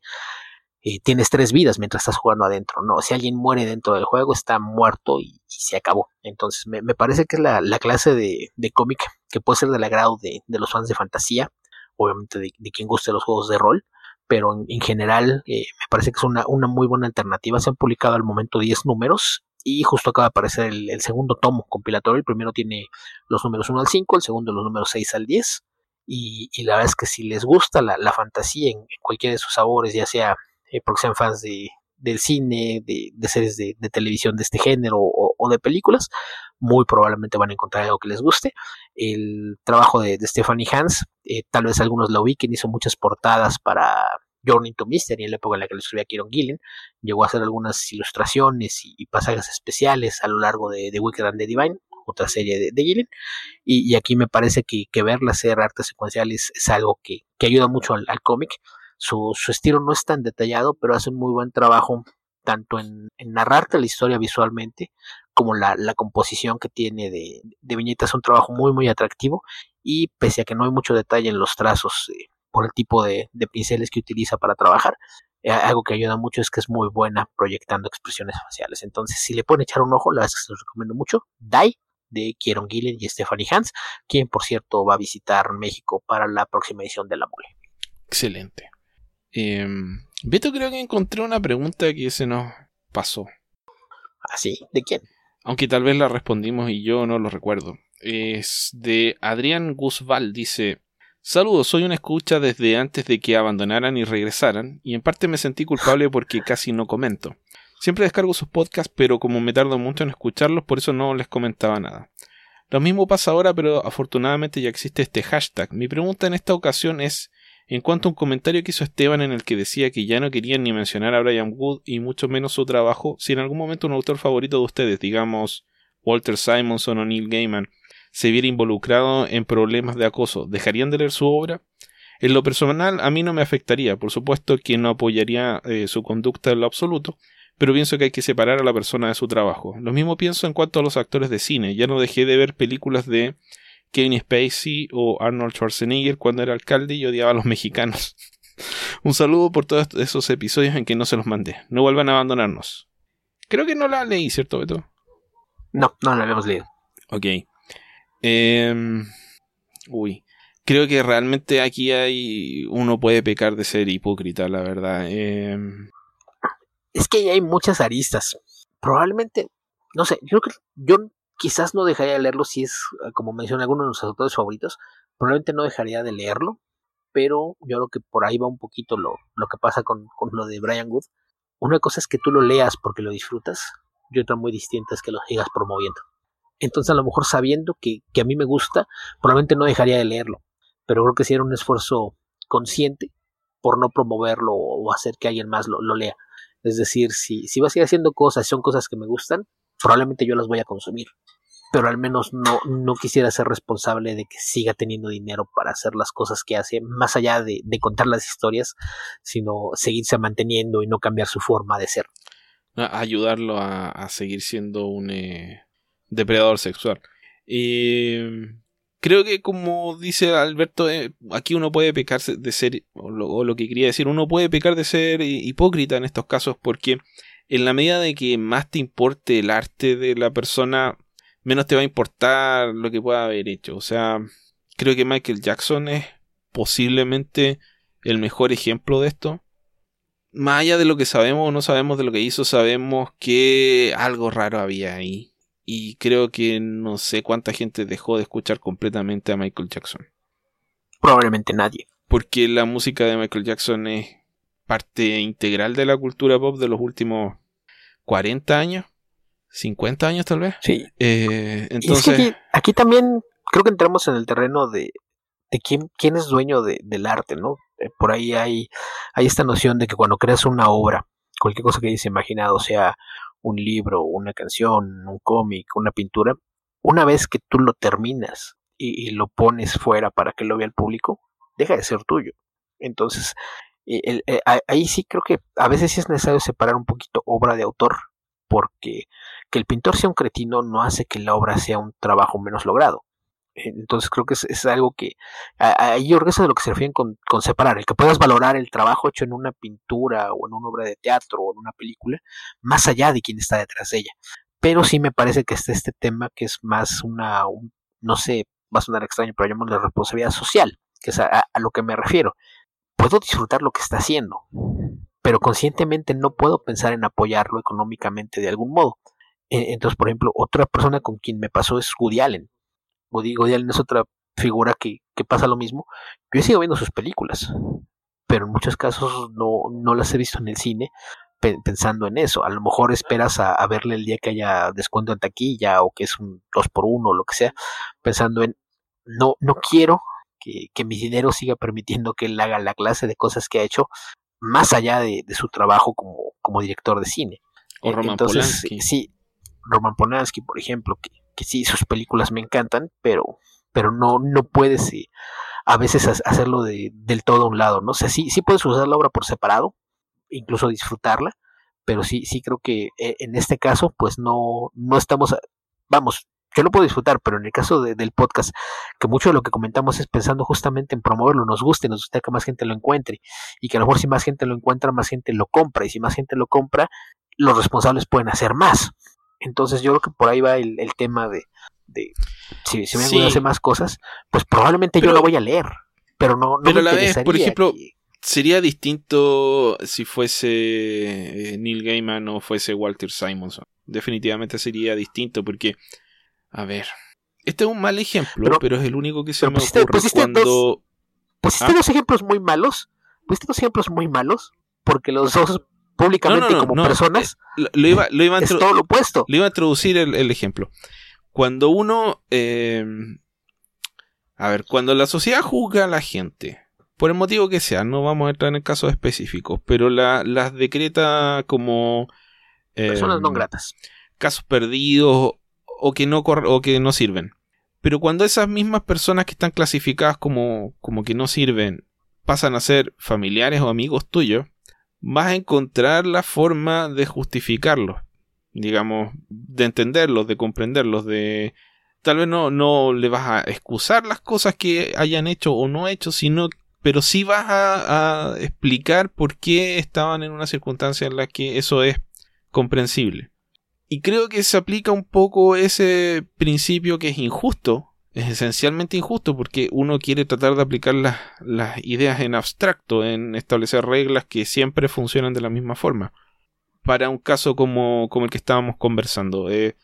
eh, tienes tres vidas mientras estás jugando adentro, no, si alguien muere dentro del juego está muerto y, se acabó. Entonces me, me, parece que es la, la clase de, de cómic que puede ser del agrado de, de los fans de fantasía, obviamente de, de, quien guste los juegos de rol, pero en, en general eh, me parece que es una, una muy buena alternativa. Se han publicado al momento 10 números y justo acaba de aparecer el, segundo tomo compilatorio. El primero tiene los números 1 al 5, el segundo los números 6 al 10. Y, la verdad es que si les gusta la, la fantasía en, en, cualquiera de sus sabores, ya sea eh, porque sean fans de, del cine, de, series de, televisión de este género o, de películas, muy probablemente van a encontrar algo que les guste. El trabajo de, de Stephanie Hans, eh, tal vez algunos la ubiquen, hizo muchas portadas para Journey to Mystery en la época en la que lo escribía Kieron Gillen. Llegó a hacer algunas ilustraciones y, pasajes especiales a lo largo de, de Wicked and the Divine, otra serie de, Gillen. Y, aquí me parece que, que verla hacer arte secuencial es, es algo que, ayuda mucho al, cómic, Su, estilo no es tan detallado, pero hace un muy buen trabajo tanto en, narrarte la historia visualmente como la, composición que tiene de, viñetas, un trabajo muy muy atractivo y pese a que no hay mucho detalle en los trazos eh, por el tipo de, de, pinceles que utiliza para trabajar, eh, algo que ayuda mucho es que es muy buena proyectando expresiones faciales. Entonces, si le pueden echar un ojo, la verdad es que se los recomiendo mucho. Die de Kieron Gillen y Stephanie Hans, quien por cierto va a visitar México para la próxima edición de La Mole. Excelente. Eh, Beto, creo que encontré una pregunta que se nos pasó. ¿Ah, sí? ¿De quién? Aunque tal vez la respondimos y yo no lo recuerdo. Es de Adrián Guzval. Dice: Saludos, soy una escucha desde antes de que abandonaran y regresaran, y en parte me sentí culpable porque casi no comento. Siempre descargo sus podcasts, pero como me tardo mucho en escucharlos, por eso no les comentaba nada. Lo mismo pasa ahora, pero afortunadamente ya existe este hashtag. Mi pregunta en esta ocasión es en cuanto a un comentario que hizo Esteban en el que decía que ya no querían ni mencionar a Brian Wood y mucho menos su trabajo, si en algún momento un autor favorito de ustedes, digamos Walter Simonson o Neil Gaiman, se viera involucrado en problemas de acoso, ¿dejarían de leer su obra? En lo personal, a mí no me afectaría, por supuesto que no apoyaría eh, su conducta en lo absoluto, pero pienso que hay que separar a la persona de su trabajo. Lo mismo pienso en cuanto a los actores de cine, ya no dejé de ver películas de Kevin Spacey o Arnold Schwarzenegger cuando era alcalde y odiaba a los mexicanos. Un saludo por todos esos episodios en que no se los mandé. No vuelvan a abandonarnos. Creo que no la leí, ¿cierto, Beto? No, no la habíamos leído. Ok. Em, uy. Creo que realmente aquí hay. Uno puede pecar de ser hipócrita, la verdad. Em, es que hay muchas aristas. Probablemente. No sé, yo yo quizás no dejaría de leerlo si es, ah, como menciona algunos de nuestros autores favoritos, probablemente no dejaría de leerlo, pero yo creo que por ahí va un poquito lo, lo que pasa con, con lo de Brian Wood. Una cosa es que tú lo leas porque lo disfrutas, y otra muy distinta es que lo sigas promoviendo. Entonces a lo mejor sabiendo que, a mí me gusta, probablemente no dejaría de leerlo, pero creo que si era un esfuerzo consciente por no promoverlo o hacer que alguien más lo, lea. Es decir, si, si vas a ir haciendo cosas, son cosas que me gustan, probablemente yo las voy a consumir, pero al menos no, no quisiera ser responsable de que siga teniendo dinero para hacer las cosas que hace, más allá de, contar las historias, sino seguirse manteniendo y no cambiar su forma de ser. Ayudarlo a, seguir siendo un eh, depredador sexual. creo que como dice Alberto, eh, aquí uno puede pecar de ser, o lo, que quería decir, uno puede pecar de ser hipócrita en estos casos porque en la medida de que más te importe el arte de la persona, menos te va a importar lo que pueda haber hecho. O sea, creo que Michael Jackson es posiblemente el mejor ejemplo de esto. Más allá de lo que sabemos o no sabemos de lo que hizo, sabemos que algo raro había ahí. Y creo que no sé cuánta gente dejó de escuchar completamente a Michael Jackson. Probablemente nadie. Porque la música de Michael Jackson es parte integral de la cultura pop de los últimos 40 años, 50 años tal vez. Sí. Eh, entonces... aquí, también creo que entramos en el terreno de, de quién, quién es dueño del arte, ¿no? Eh, por ahí hay, hay esta noción de que cuando creas una obra, cualquier cosa que hayas imaginado, sea un libro, una canción, un cómic, una pintura, una vez que tú lo terminas y, lo pones fuera para que lo vea el público, deja de ser tuyo. Entonces, eh, ahí sí creo que a veces sí es necesario separar un poquito obra de autor, porque que el pintor sea un cretino no hace que la obra sea un trabajo menos logrado. Entonces creo que es, algo que ahí yo creo que de lo que se refieren con, con, separar, el que puedas valorar el trabajo hecho en una pintura o en una obra de teatro o en una película, más allá de quien está detrás de ella. Pero sí me parece que está este tema que es más una, no sé, va a sonar extraño, pero llamamos la responsabilidad social, que es a lo que me refiero puedo disfrutar lo que está haciendo, pero conscientemente no puedo pensar en apoyarlo económicamente de algún modo. E, entonces, por ejemplo, otra persona con quien me pasó es Woody Allen. Woody, Allen es otra figura que, pasa lo mismo. Yo he sido viendo sus películas, pero en muchos casos no, no las he visto en el cine pensando en eso. A lo mejor esperas a, a, verle el día que haya descuento en taquilla o que es un 2 por 1 o lo que sea, pensando en no, no quiero que, mi dinero siga permitiendo que él haga la clase de cosas que ha hecho más allá de, su trabajo como, como, director de cine. O Roman Entonces, Polanski. sí, Roman Polanski, por ejemplo, que, que, sí, sus películas me encantan, pero, pero no, no puedes eh, a veces hacerlo de, del todo a un lado, ¿no? O sea, sí, sí puedes usar la obra por separado, incluso disfrutarla, pero sí, sí creo que eh, en este caso, pues no, no estamos, vamos, yo lo puedo disfrutar, pero en el caso del podcast, que mucho de lo que comentamos es pensando justamente en promoverlo, nos guste, nos gusta que más gente lo encuentre, y que a lo mejor si más gente lo encuentra, más gente lo compra, y si más gente lo compra, los responsables pueden hacer más. Entonces yo creo que por ahí va el, tema de, de si, si me hacer más cosas, pues probablemente yo lo voy a leer, pero no, no pero la vez, por ejemplo, sería distinto si fuese eh, Neil Gaiman o fuese Walter Simonson. Definitivamente sería distinto porque, a ver, este es un mal ejemplo, pero, es el único que se me ocurre cuando... Dos, pusiste ¿Ah? dos ejemplos muy malos, pusiste dos ejemplos muy malos, porque los dos públicamente como personas eh, lo, iba, lo iba a es todo lo opuesto. Le iba a introducir el, ejemplo. Cuando uno... Eh, a ver, cuando la sociedad juzga a la gente por el motivo que sea, no vamos a entrar en casos específicos, pero las decreta como... Personas no em, gratas. Casos perdidos o que, no o que no sirven. Pero cuando esas mismas personas que están clasificadas como, como que no sirven pasan a ser familiares o amigos tuyos, vas a encontrar la forma de justificarlos, digamos, de entenderlos, de comprenderlos, de... Tal vez no, no le vas a excusar las cosas que hayan hecho o no hecho, sino pero sí vas a, explicar por qué estaban en una circunstancia en la que eso es comprensible. Y creo que se aplica un poco ese principio que es injusto, es esencialmente injusto porque uno quiere tratar de aplicar las, ideas en abstracto, en establecer reglas que siempre funcionan de la misma forma. Para un caso como, como el que estábamos conversando, eh,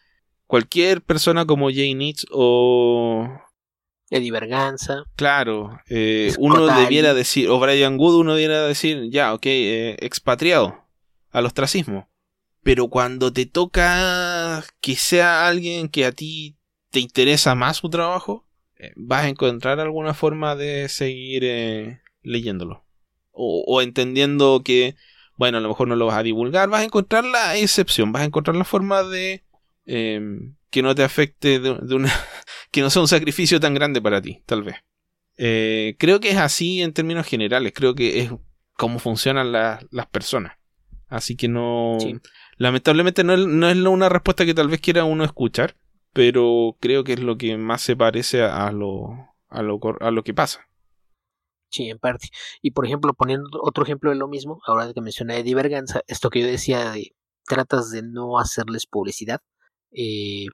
cualquier persona como Jay Nietzsche o Eddie Berganza. Claro, eh, uno debiera decir, o Brian Wood, uno debiera decir, ya, ok, eh, expatriado al ostracismo. Pero cuando te toca que sea alguien que a ti te interesa más su trabajo, eh, vas a encontrar alguna forma de seguir leyéndolo. O, o, entendiendo que, bueno, a lo mejor no lo vas a divulgar, vas a encontrar la excepción, vas a encontrar la forma de em, que no te afecte de una que no sea un sacrificio tan grande para ti, tal vez. Eh, creo que es así en términos generales, creo que es como funcionan las personas. Así que no... Lamentablemente no no es, una respuesta que tal vez quiera uno escuchar, pero creo que es lo que más se parece a lo, a lo, a lo que pasa. Sí, en parte. Y por ejemplo, poniendo otro ejemplo de lo mismo, ahora que mencioné de Diverganza, esto que yo decía de tratas de no hacerles publicidad, eh,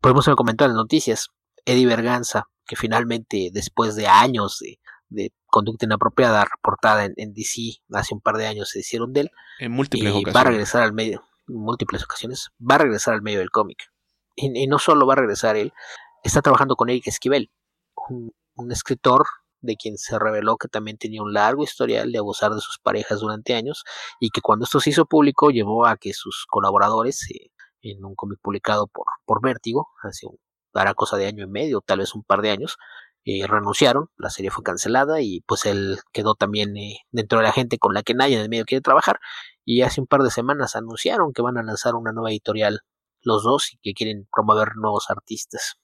podemos comentar en las noticias, Eddie Berganza, que finalmente después de años de, conducta inapropiada reportada en, DC hace un par de años se hicieron de él, en múltiples y va a regresar al medio, en múltiples ocasiones, va a regresar al medio del cómic. Y, no solo va a regresar él, está trabajando con Eric Esquivel, un, escritor de quien se reveló que también tenía un largo historial de abusar de sus parejas durante años y que cuando esto se hizo público llevó a que sus colaboradores eh, en un cómic publicado por, por Vértigo hace un dará cosa de año y medio, tal vez un par de años, eh, renunciaron, la serie fue cancelada y pues él quedó también eh, dentro de la gente con la que nadie en el medio quiere trabajar y hace un par de semanas anunciaron que van a lanzar una nueva editorial los dos y que quieren promover nuevos artistas.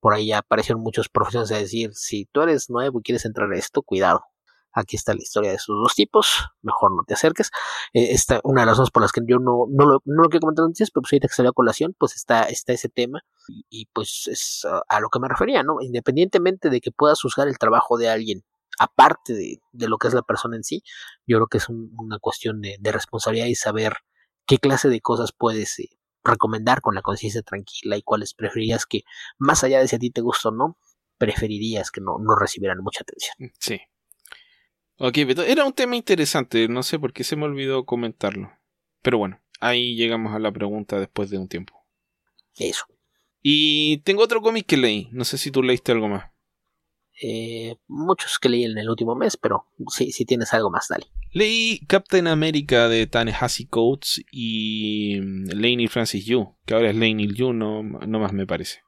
Por ahí ya aparecieron muchos profesionales a decir, si tú eres nuevo y quieres entrar a esto, cuidado, aquí está la historia de esos dos tipos, mejor no te acerques. Eh, esta, una de las razones por las que yo no, no, lo, no lo quiero comentar antes, pero pues ahorita que salió a colación, pues está, está ese tema y, pues es a, lo que me refería, ¿no? Independientemente de que puedas usar el trabajo de alguien, aparte de, de lo que es la persona en sí, yo creo que es una cuestión de, de, responsabilidad y saber qué clase de cosas puedes eh, recomendar con la conciencia tranquila y cuáles preferirías que, más allá de si a ti te gusta o no, preferirías que no, no recibieran mucha atención. Sí, Ok, era un tema interesante, no sé por qué se me olvidó comentarlo. Pero bueno, ahí llegamos a la pregunta después de un tiempo. Eso. Y tengo otro cómic que leí, no sé si tú leíste algo más. Eh, muchos que leí en el último mes, pero sí, si tienes algo más, dale. Leí Captain America de Ta-Nehisi Coates y mm, Laney Francis Yu, que ahora es Laney Yu, no, no más me parece.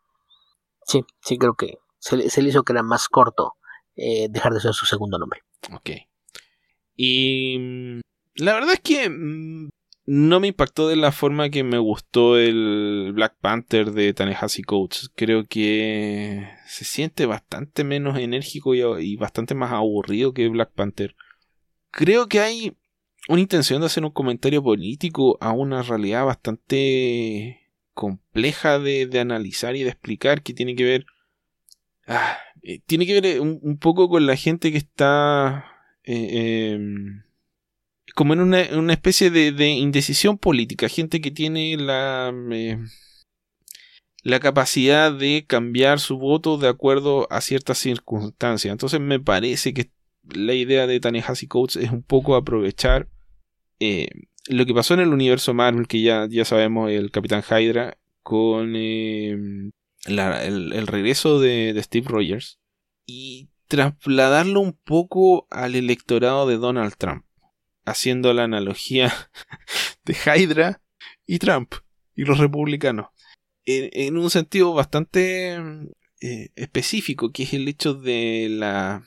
Sí, sí creo que se, se le hizo que era más corto eh, dejar de ser su segundo nombre. Ok. Y mm, la verdad es que mm, no me impactó de la forma que me gustó el Black Panther de Tanehasi Coates. Creo que se siente bastante menos enérgico y, bastante más aburrido que Black Panther. Creo que hay una intención de hacer un comentario político a una realidad bastante compleja de, analizar y de explicar que tiene que ver ah, eh, tiene que ver un, poco con la gente que está eh, em, como en una, especie de, indecisión política, gente que tiene la, eh, la capacidad de cambiar su voto de acuerdo a ciertas circunstancias. Entonces me parece que la idea de Tanehasi Coates es un poco aprovechar eh, lo que pasó en el universo Marvel, que ya, ya sabemos, el Capitán Hydra, con eh, el, regreso de, de Steve Rogers, y trasladarlo un poco al electorado de Donald Trump haciendo la analogía de Hydra y Trump y los republicanos. En, un sentido bastante eh, específico, que es el hecho de la...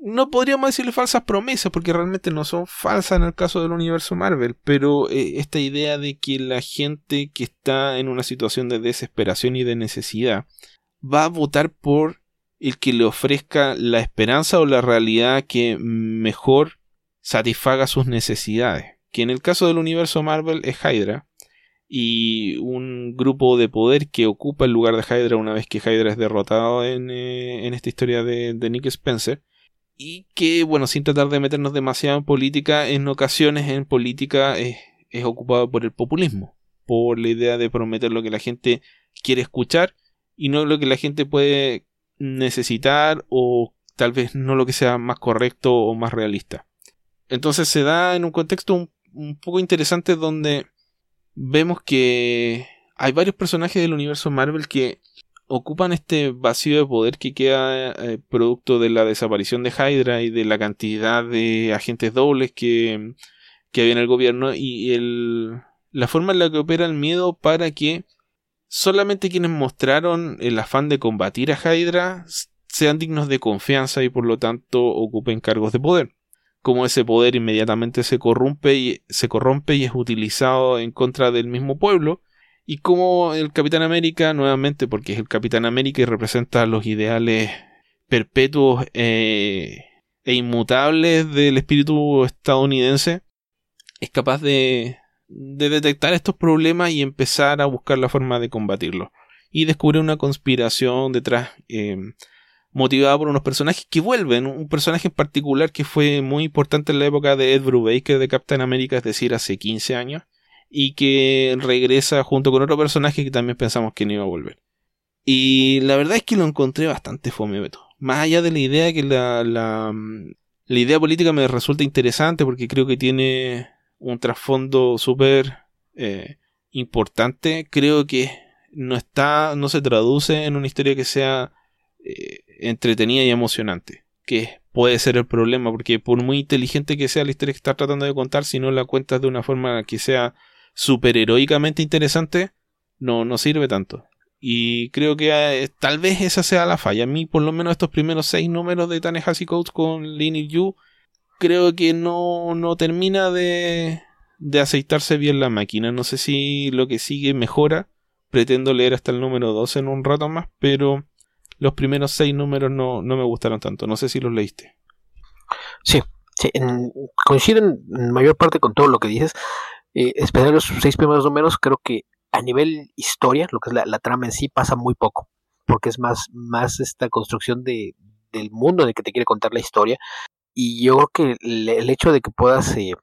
No podríamos decirle falsas promesas, porque realmente no son falsas en el caso del universo Marvel, pero eh, esta idea de que la gente que está en una situación de desesperación y de necesidad va a votar por el que le ofrezca la esperanza o la realidad que mejor satisfaga sus necesidades, que en el caso del universo Marvel es Hydra, y un grupo de poder que ocupa el lugar de Hydra una vez que Hydra es derrotado en, eh, esta historia de, Nick Spencer, y que, bueno, sin tratar de meternos demasiado en política, en ocasiones en política es ocupado por el populismo, por la idea de prometer lo que la gente quiere escuchar y no lo que la gente puede necesitar o tal vez no lo que sea más correcto o más realista. Entonces se da en un contexto un, poco interesante donde vemos que hay varios personajes del universo Marvel que ocupan este vacío de poder que queda eh, producto de la desaparición de Hydra y de la cantidad de agentes dobles que, que había en el gobierno y el, la forma en la que opera el miedo para que solamente quienes mostraron el afán de combatir a Hydra sean dignos de confianza y por lo tanto ocupen cargos de poder cómo ese poder inmediatamente se corrompe y se corrompe y es utilizado en contra del mismo pueblo. Y cómo el Capitán América nuevamente porque es el Capitán América y representa los ideales perpetuos eh, e inmutables del espíritu estadounidense es capaz de, de detectar estos problemas y empezar a buscar la forma de combatirlos y descubre una conspiración detrás eh, motivada por unos personajes que vuelven. Un personaje en particular que fue muy importante en la época de Ed Brubaker de Captain America, es decir, hace 15 años, y que regresa junto con otro personaje que también pensamos que no iba a volver. Y la verdad es que lo encontré bastante fome. Más allá de la idea que la, la, la idea política me resulta interesante porque creo que tiene un trasfondo súper eh, importante, creo que no está, no se traduce en una historia que sea eh, entretenida y emocionante. Que puede ser el problema, porque por muy inteligente que sea la historia que estás tratando de contar, si no la cuentas de una forma que sea superheroicamente interesante, no, no sirve tanto. Y creo que eh, tal vez esa sea la falla. A mí, por lo menos, estos primeros seis números de Tanehasi Codes con Linear Yu, creo que no, no termina de, de aceitarse bien la máquina. No sé si lo que sigue mejora. Pretendo leer hasta el número 12 en un rato más, pero los primeros seis números no, me gustaron tanto. No sé si los leíste. Sí, sí coincido en mayor parte con todo lo que dices. Eh, esperar los seis primeros números, creo que a nivel historia, lo que es la, trama en sí, pasa muy poco. Porque es más, más esta construcción de, del mundo en el que te quiere contar la historia. Y yo creo que el, hecho de que puedas eh,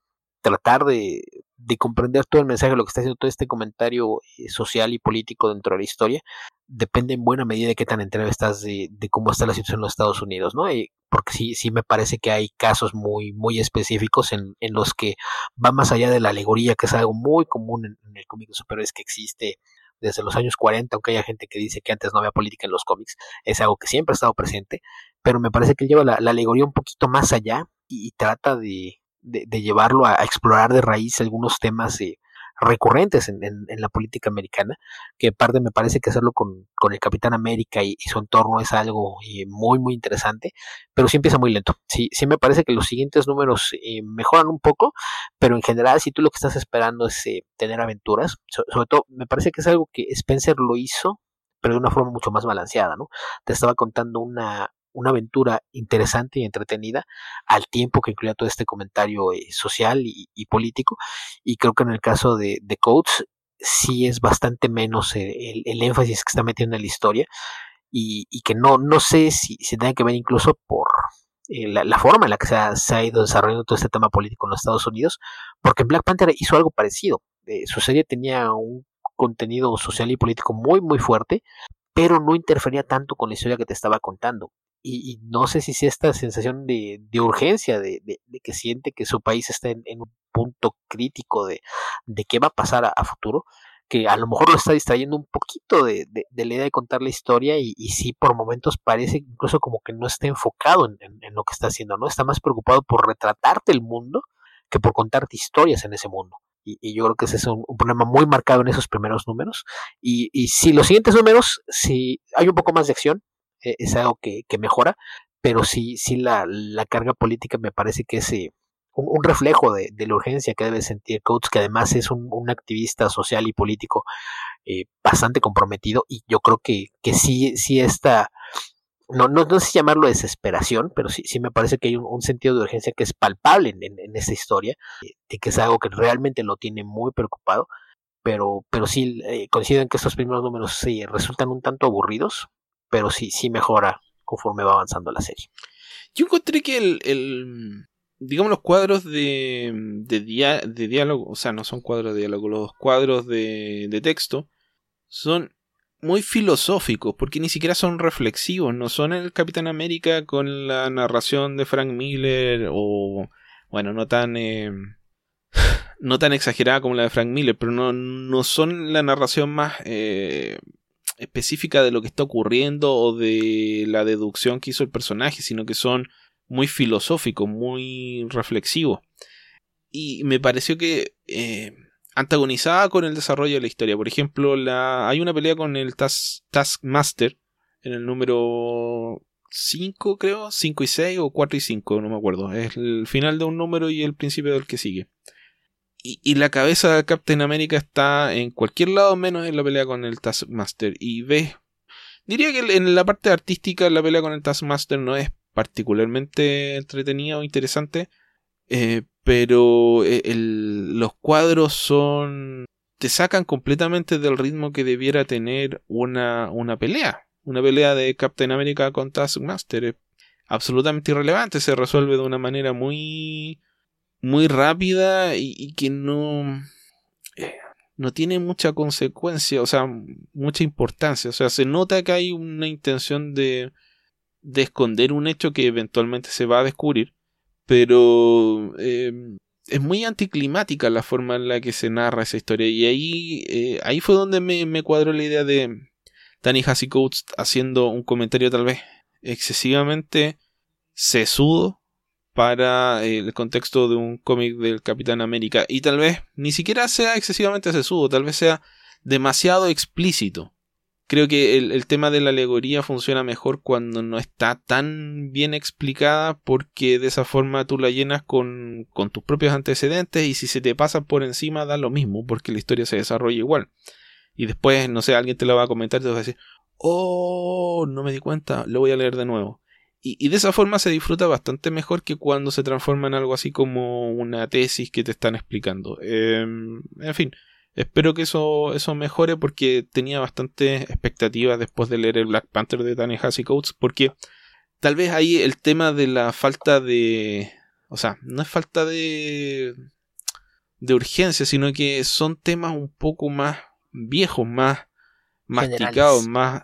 tratar de, de comprender todo el mensaje de lo que está haciendo todo este comentario eh, social y político dentro de la historia, depende en buena medida de qué tan enterado estás de, cómo está la situación en los Estados Unidos, ¿no? porque sí, sí me parece que hay casos muy, muy específicos en, en los que va más allá de la alegoría, que es algo muy común en, el cómic de superhéroes que existe desde los años 40, aunque haya gente que dice que antes no había política en los cómics, es algo que siempre ha estado presente, pero me parece que lleva la, alegoría un poquito más allá y, trata de, de, llevarlo a, explorar de raíz algunos temas recurrentes en, la política americana, que parte me parece que hacerlo con, el Capitán América y, su entorno es algo eh, muy, muy interesante, pero sí empieza muy lento. Sí, sí me parece que los siguientes números eh, mejoran un poco, pero en general, si tú lo que estás esperando es eh, tener aventuras, sobre todo, me parece que es algo que Spencer lo hizo pero de una forma mucho más balanceada, ¿no? Te estaba contando una, una aventura interesante y entretenida al tiempo que incluía todo este comentario eh, social y, político. Y creo que en el caso de, Coates sí es bastante menos el, énfasis que está metiendo en la historia y, que no, no sé si, si tiene que ver incluso por eh, la, forma en la que se ha, ido desarrollando todo este tema político en los Estados Unidos, porque Black Panther hizo algo parecido. Eh, su serie tenía un contenido social y político muy, muy fuerte, pero no interfería tanto con la historia que te estaba contando y, no sé si es esta sensación de, urgencia, de, que siente que su país está en, un punto crítico de, qué va a pasar a, futuro, que a lo mejor lo está distrayendo un poquito de, la idea de contar la historia y, y, sí por momentos parece incluso como que no está enfocado en, lo que está haciendo, ¿no? Está más preocupado por retratarte el mundo que por contarte historias en ese mundo. Y, yo creo que ese es un, problema muy marcado en esos primeros números. Y, y si los siguientes números, si hay un poco más de acción, es algo que, mejora, pero sí, sí la, carga política me parece que es eh, un, reflejo de, la urgencia que debe sentir Coates, que además es un, activista social y político eh, bastante comprometido, y yo creo que, que sí, sí está, no, no, no sé llamarlo desesperación, pero sí, sí me parece que hay un, sentido de urgencia que es palpable en, en, esta historia, eh, de que es algo que realmente lo tiene muy preocupado, pero, pero sí coincido en que estos primeros números sí, resultan un tanto aburridos, pero sí, sí mejora conforme va avanzando la serie. Yo encontré que el, digamos, los cuadros de, de, de, diálogo, o sea, no son cuadros de diálogo, los cuadros de, de texto son muy filosóficos, porque ni siquiera son reflexivos, no son el Capitán América con la narración de Frank Miller o, bueno, no tan... Eh, no tan exagerada como la de Frank Miller, pero no, no son la narración más eh, específica de lo que está ocurriendo o de la deducción que hizo el personaje, sino que son muy filosóficos, muy reflexivos. Y me pareció que eh, antagonizaba con el desarrollo de la historia. Por ejemplo, hay una pelea con el Taskmaster en el número 5, creo, 5 y 6 o 4 y 5, no me acuerdo. Es el final de un número y el principio del que sigue y, la cabeza de Captain America está en cualquier lado menos en la pelea con el Taskmaster. Y ves, diría que en la parte artística la pelea con el Taskmaster no es particularmente entretenida o interesante, eh, pero eh, los cuadros son... te sacan completamente del ritmo que debiera tener una, una pelea. Una pelea de Captain America con Taskmaster es absolutamente irrelevante, se resuelve de una manera muy muy rápida y, que no, eh, no tiene mucha consecuencia, o sea, mucha importancia. O sea, se nota que hay una intención de, de esconder un hecho que eventualmente se va a descubrir, pero eh, es muy anticlimática la forma en la que se narra esa historia. Y ahí, eh, ahí fue donde me, me, cuadró la idea de Danny Coates haciendo un comentario tal vez excesivamente sesudo para el contexto de un cómic del Capitán América. Y tal vez ni siquiera sea excesivamente sesudo, tal vez sea demasiado explícito. Creo que el, tema de la alegoría funciona mejor cuando no está tan bien explicada porque de esa forma tú la llenas con, con tus propios antecedentes y si se te pasa por encima da lo mismo porque la historia se desarrolla igual. Y después, no sé, alguien te lo va a comentar y te va a decir, oh, no me di cuenta, lo voy a leer de nuevo. Y, de esa forma se disfruta bastante mejor que cuando se transforma en algo así como una tesis que te están explicando. Em, en fin, espero que eso, eso mejore porque tenía bastante expectativas después de leer el Black Panther de Danny Coates. Porque tal vez ahí el tema de la falta de. O sea, no es falta de. de urgencia, sino que son temas un poco más viejos, más masticados, más.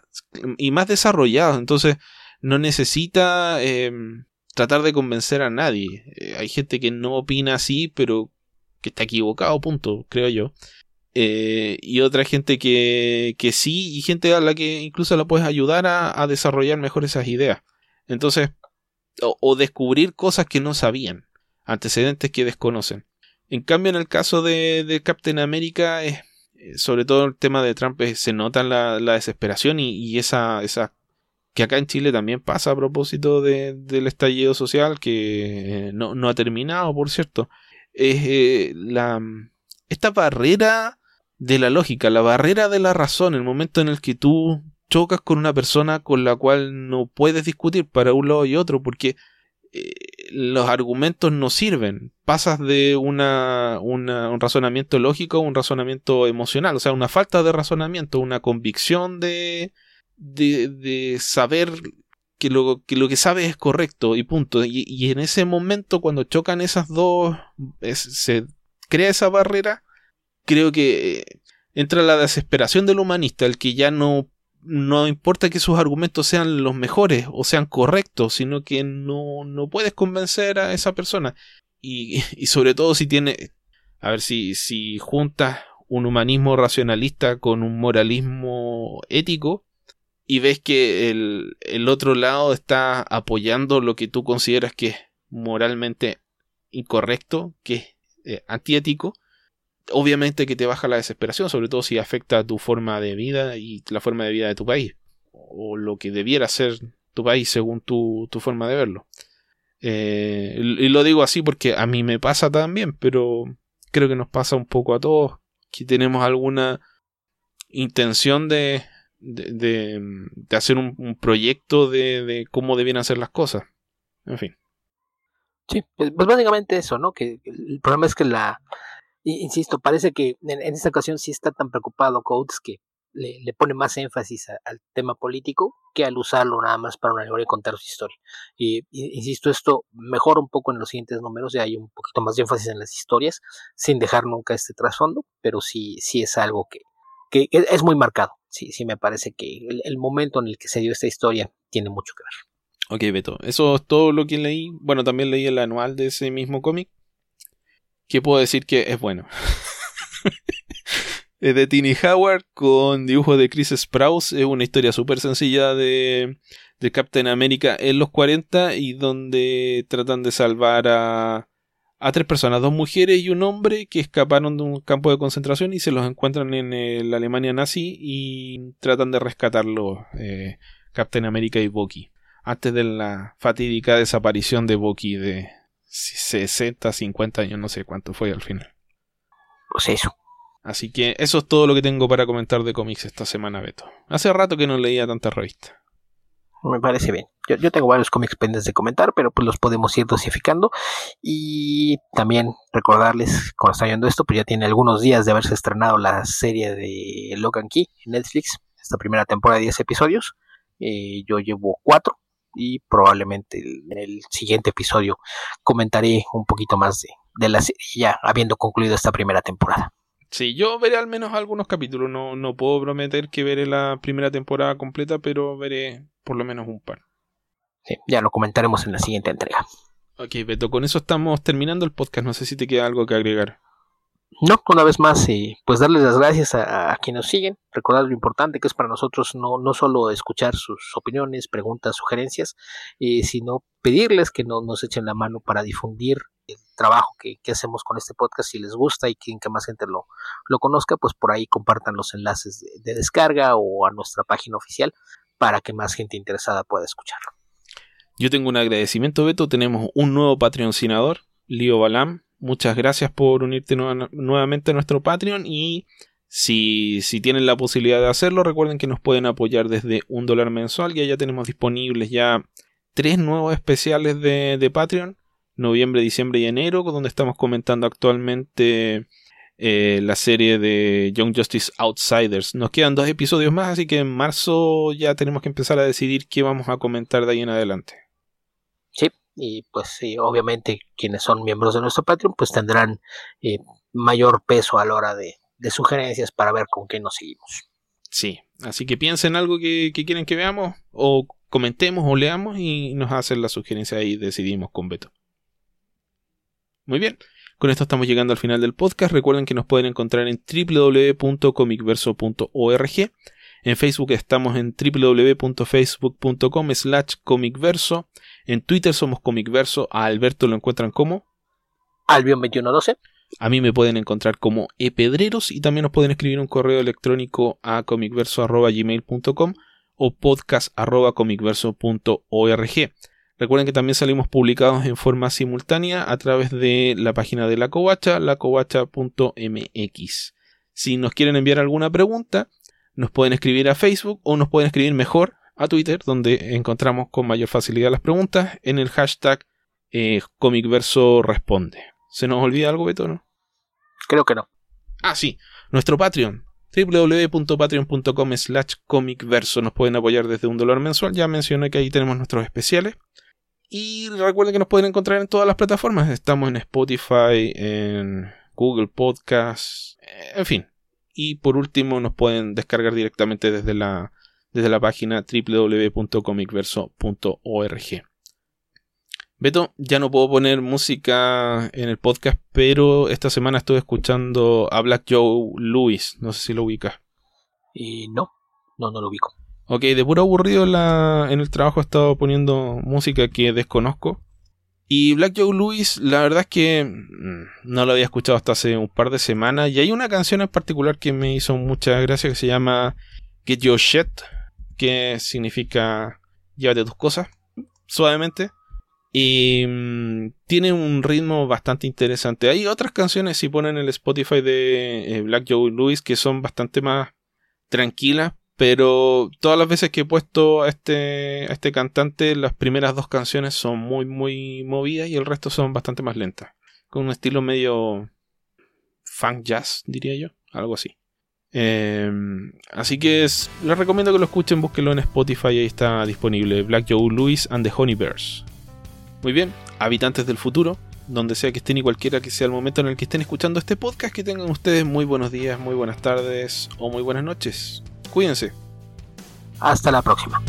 y más desarrollados. Entonces no necesita em, tratar de convencer a nadie. Eh, hay gente que no opina así, pero que está equivocado, punto, creo yo. Eh, y otra gente que, que sí, y gente a la que incluso la puedes ayudar a, desarrollar mejor esas ideas. Entonces, o, descubrir cosas que no sabían, antecedentes que desconocen. En cambio, en el caso de, de Captain America, eh, sobre todo el tema de Trump, se nota la, desesperación y, esa, esa que acá en Chile también pasa a propósito del estallido social, que eh, no, ha terminado, por cierto. Es eh, la, esta barrera de la lógica, la barrera de la razón, el momento en el que tú chocas con una persona con la cual no puedes discutir para un lado y otro, porque eh, los argumentos no sirven. Pasas de una, un razonamiento lógico a un razonamiento emocional, o sea, una falta de razonamiento, una convicción de, de, saber que lo, que lo que sabes es correcto y punto. Y, en ese momento, cuando chocan esas dos, se crea esa barrera, creo que entra la desesperación del humanista, el que ya no no importa que sus argumentos sean los mejores o sean correctos, sino que no, no puedes convencer a esa persona. Y, y sobre todo si tiene, a ver si, si juntas un humanismo racionalista con un moralismo ético y ves que el, el otro lado está apoyando lo que tú consideras que es moralmente incorrecto, que es eh, antiético, obviamente que te baja la desesperación, sobre todo si afecta tu forma de vida y la forma de vida de tu país, o lo que debiera ser tu país según tu, forma de verlo. Eh, y lo digo así porque a mí me pasa también, pero creo que nos pasa un poco a todos que tenemos alguna intención de, de, hacer un, proyecto de, cómo debieran ser las cosas. En fin. Sí, pues, pues básicamente eso, ¿no? Que el problema es que la, insisto, parece que en, esta ocasión sí está tan preocupado Coates que le, pone más énfasis al tema político que al usarlo nada más para una alegoría y contar su historia. Y, insisto, esto mejora un poco en los siguientes números, ya hay un poquito más énfasis en las historias, sin dejar nunca este trasfondo, pero sí, sí es algo que, que, es muy marcado. Sí, sí me parece que el, momento en el que se dio esta historia tiene mucho que ver. Ok, Beto, eso es todo lo que leí. Bueno, también leí el anual de ese mismo cómic que puedo decir que es bueno. es de Tiny Howard con dibujo de Chris Sprouse. Es una historia súper sencilla de, de Captain America en los 40 y donde tratan de salvar a, a tres personas, dos mujeres y un hombre que escaparon de un campo de concentración y se los encuentran en la Alemania nazi y tratan de rescatarlo eh, Captain America y Bucky antes de la fatídica desaparición de Bucky de, 60, 50 años, no sé cuánto fue al final. Pues eso. Así que eso es todo lo que tengo para comentar de cómics esta semana, Beto. Hace rato que no leía tanta revista. Me parece bien. Yo, tengo varios cómics pendientes de comentar, pero pues los podemos ir dosificando. Y también recordarles, cuando está viendo esto, pues ya tiene algunos días de haberse estrenado la serie de Logan Key en Netflix, esta primera temporada de 10 episodios. Eh, yo llevo 4 y probablemente en el siguiente episodio comentaré un poquito más de, de la serie ya habiendo concluido esta primera temporada. Sí, yo veré al menos algunos capítulos, no, no puedo prometer que veré la primera temporada completa, pero veré por lo menos un par. Sí, ya lo comentaremos en la siguiente entrega. Ok, Beto, con eso estamos terminando el podcast, no sé si te queda algo que agregar. No, una vez más, eh, pues darles las gracias a, quienes nos siguen, recordar lo importante que es para nosotros no, no solo escuchar sus opiniones, preguntas, sugerencias, eh, sino pedirles que no, nos echen la mano para difundir el trabajo que, hacemos con este podcast, si les gusta y quieren que más gente lo, lo conozca, pues por ahí compartan los enlaces de, descarga o a nuestra página oficial para que más gente interesada pueda escucharlo. Yo tengo un agradecimiento, Beto, tenemos un nuevo patrocinador, Lío Balam, muchas gracias por unirte nuevamente a nuestro Patreon y si, si, tienen la posibilidad de hacerlo, recuerden que nos pueden apoyar desde un dólar mensual. Ya ya tenemos disponibles ya tres nuevos especiales de, de Patreon, noviembre, diciembre y enero, donde estamos comentando actualmente eh, la serie de Young Justice Outsiders. Nos quedan dos episodios más, así que en marzo ya tenemos que empezar a decidir qué vamos a comentar de ahí en adelante. Sí, y pues obviamente quienes son miembros de nuestro Patreon pues tendrán eh, mayor peso a la hora de, sugerencias para ver con qué nos seguimos. Sí, así que piensen algo que, que quieren que veamos o comentemos o leamos y nos hacen la sugerencia y decidimos con Beto. Muy bien, con esto estamos llegando al final del podcast. Recuerden que nos pueden encontrar en www.comicverso.org en Facebook estamos en www.facebook.com slash comicverso. En Twitter somos comicverso. A Alberto lo encuentran como Albion2112. A mí me pueden encontrar como epedreros y también nos pueden escribir un correo electrónico a comicverso.gmail.com o podcast.comicverso.org. Recuerden que también salimos publicados en forma simultánea a través de la página de la covacha, lacovacha.mx. Si nos quieren enviar alguna pregunta, nos pueden escribir a Facebook o nos pueden escribir mejor a Twitter, donde encontramos con mayor facilidad las preguntas en el hashtag eh, Comicverso Responde. ¿Se nos olvida algo, Beto, no? Creo que no. Ah, sí. Nuestro Patreon www.patreon.com slash comicverso nos pueden apoyar desde un dólar mensual ya mencioné que ahí tenemos nuestros especiales y recuerden que nos pueden encontrar en todas las plataformas estamos en Spotify en Google Podcasts en fin y por último nos pueden descargar directamente desde la desde la página www.comicverso.org Beto, ya no puedo poner música en el podcast, pero esta semana estuve escuchando a Black Joe Lewis. No sé si lo ubicas. Y no, no, no lo ubico. Ok, de puro aburrido en el trabajo he estado poniendo música que desconozco. Y Black Joe Lewis, la verdad es que mm, no lo había escuchado hasta hace un par de semanas. Y hay una canción en particular que me hizo mucha gracia que se llama Get Your Shit, que significa llévate tus cosas, suavemente. Y mm, tiene un ritmo bastante interesante. Hay otras canciones, si ponen el Spotify de eh, Black Joe Lewis, que son bastante más tranquilas. Pero todas las veces que he puesto a este, a este cantante, las primeras dos canciones son muy, muy movidas y el resto son bastante más lentas. Con un estilo medio funk jazz, diría yo. Algo así. Em, así que les recomiendo que lo escuchen, búsquenlo en Spotify, ahí está disponible. Black Joe Lewis and the Honeybears. Muy bien, habitantes del futuro, donde sea que estén y cualquiera que sea el momento en el que estén escuchando este podcast, que tengan ustedes muy buenos días, muy buenas tardes o muy buenas noches. Cuídense. Hasta la próxima.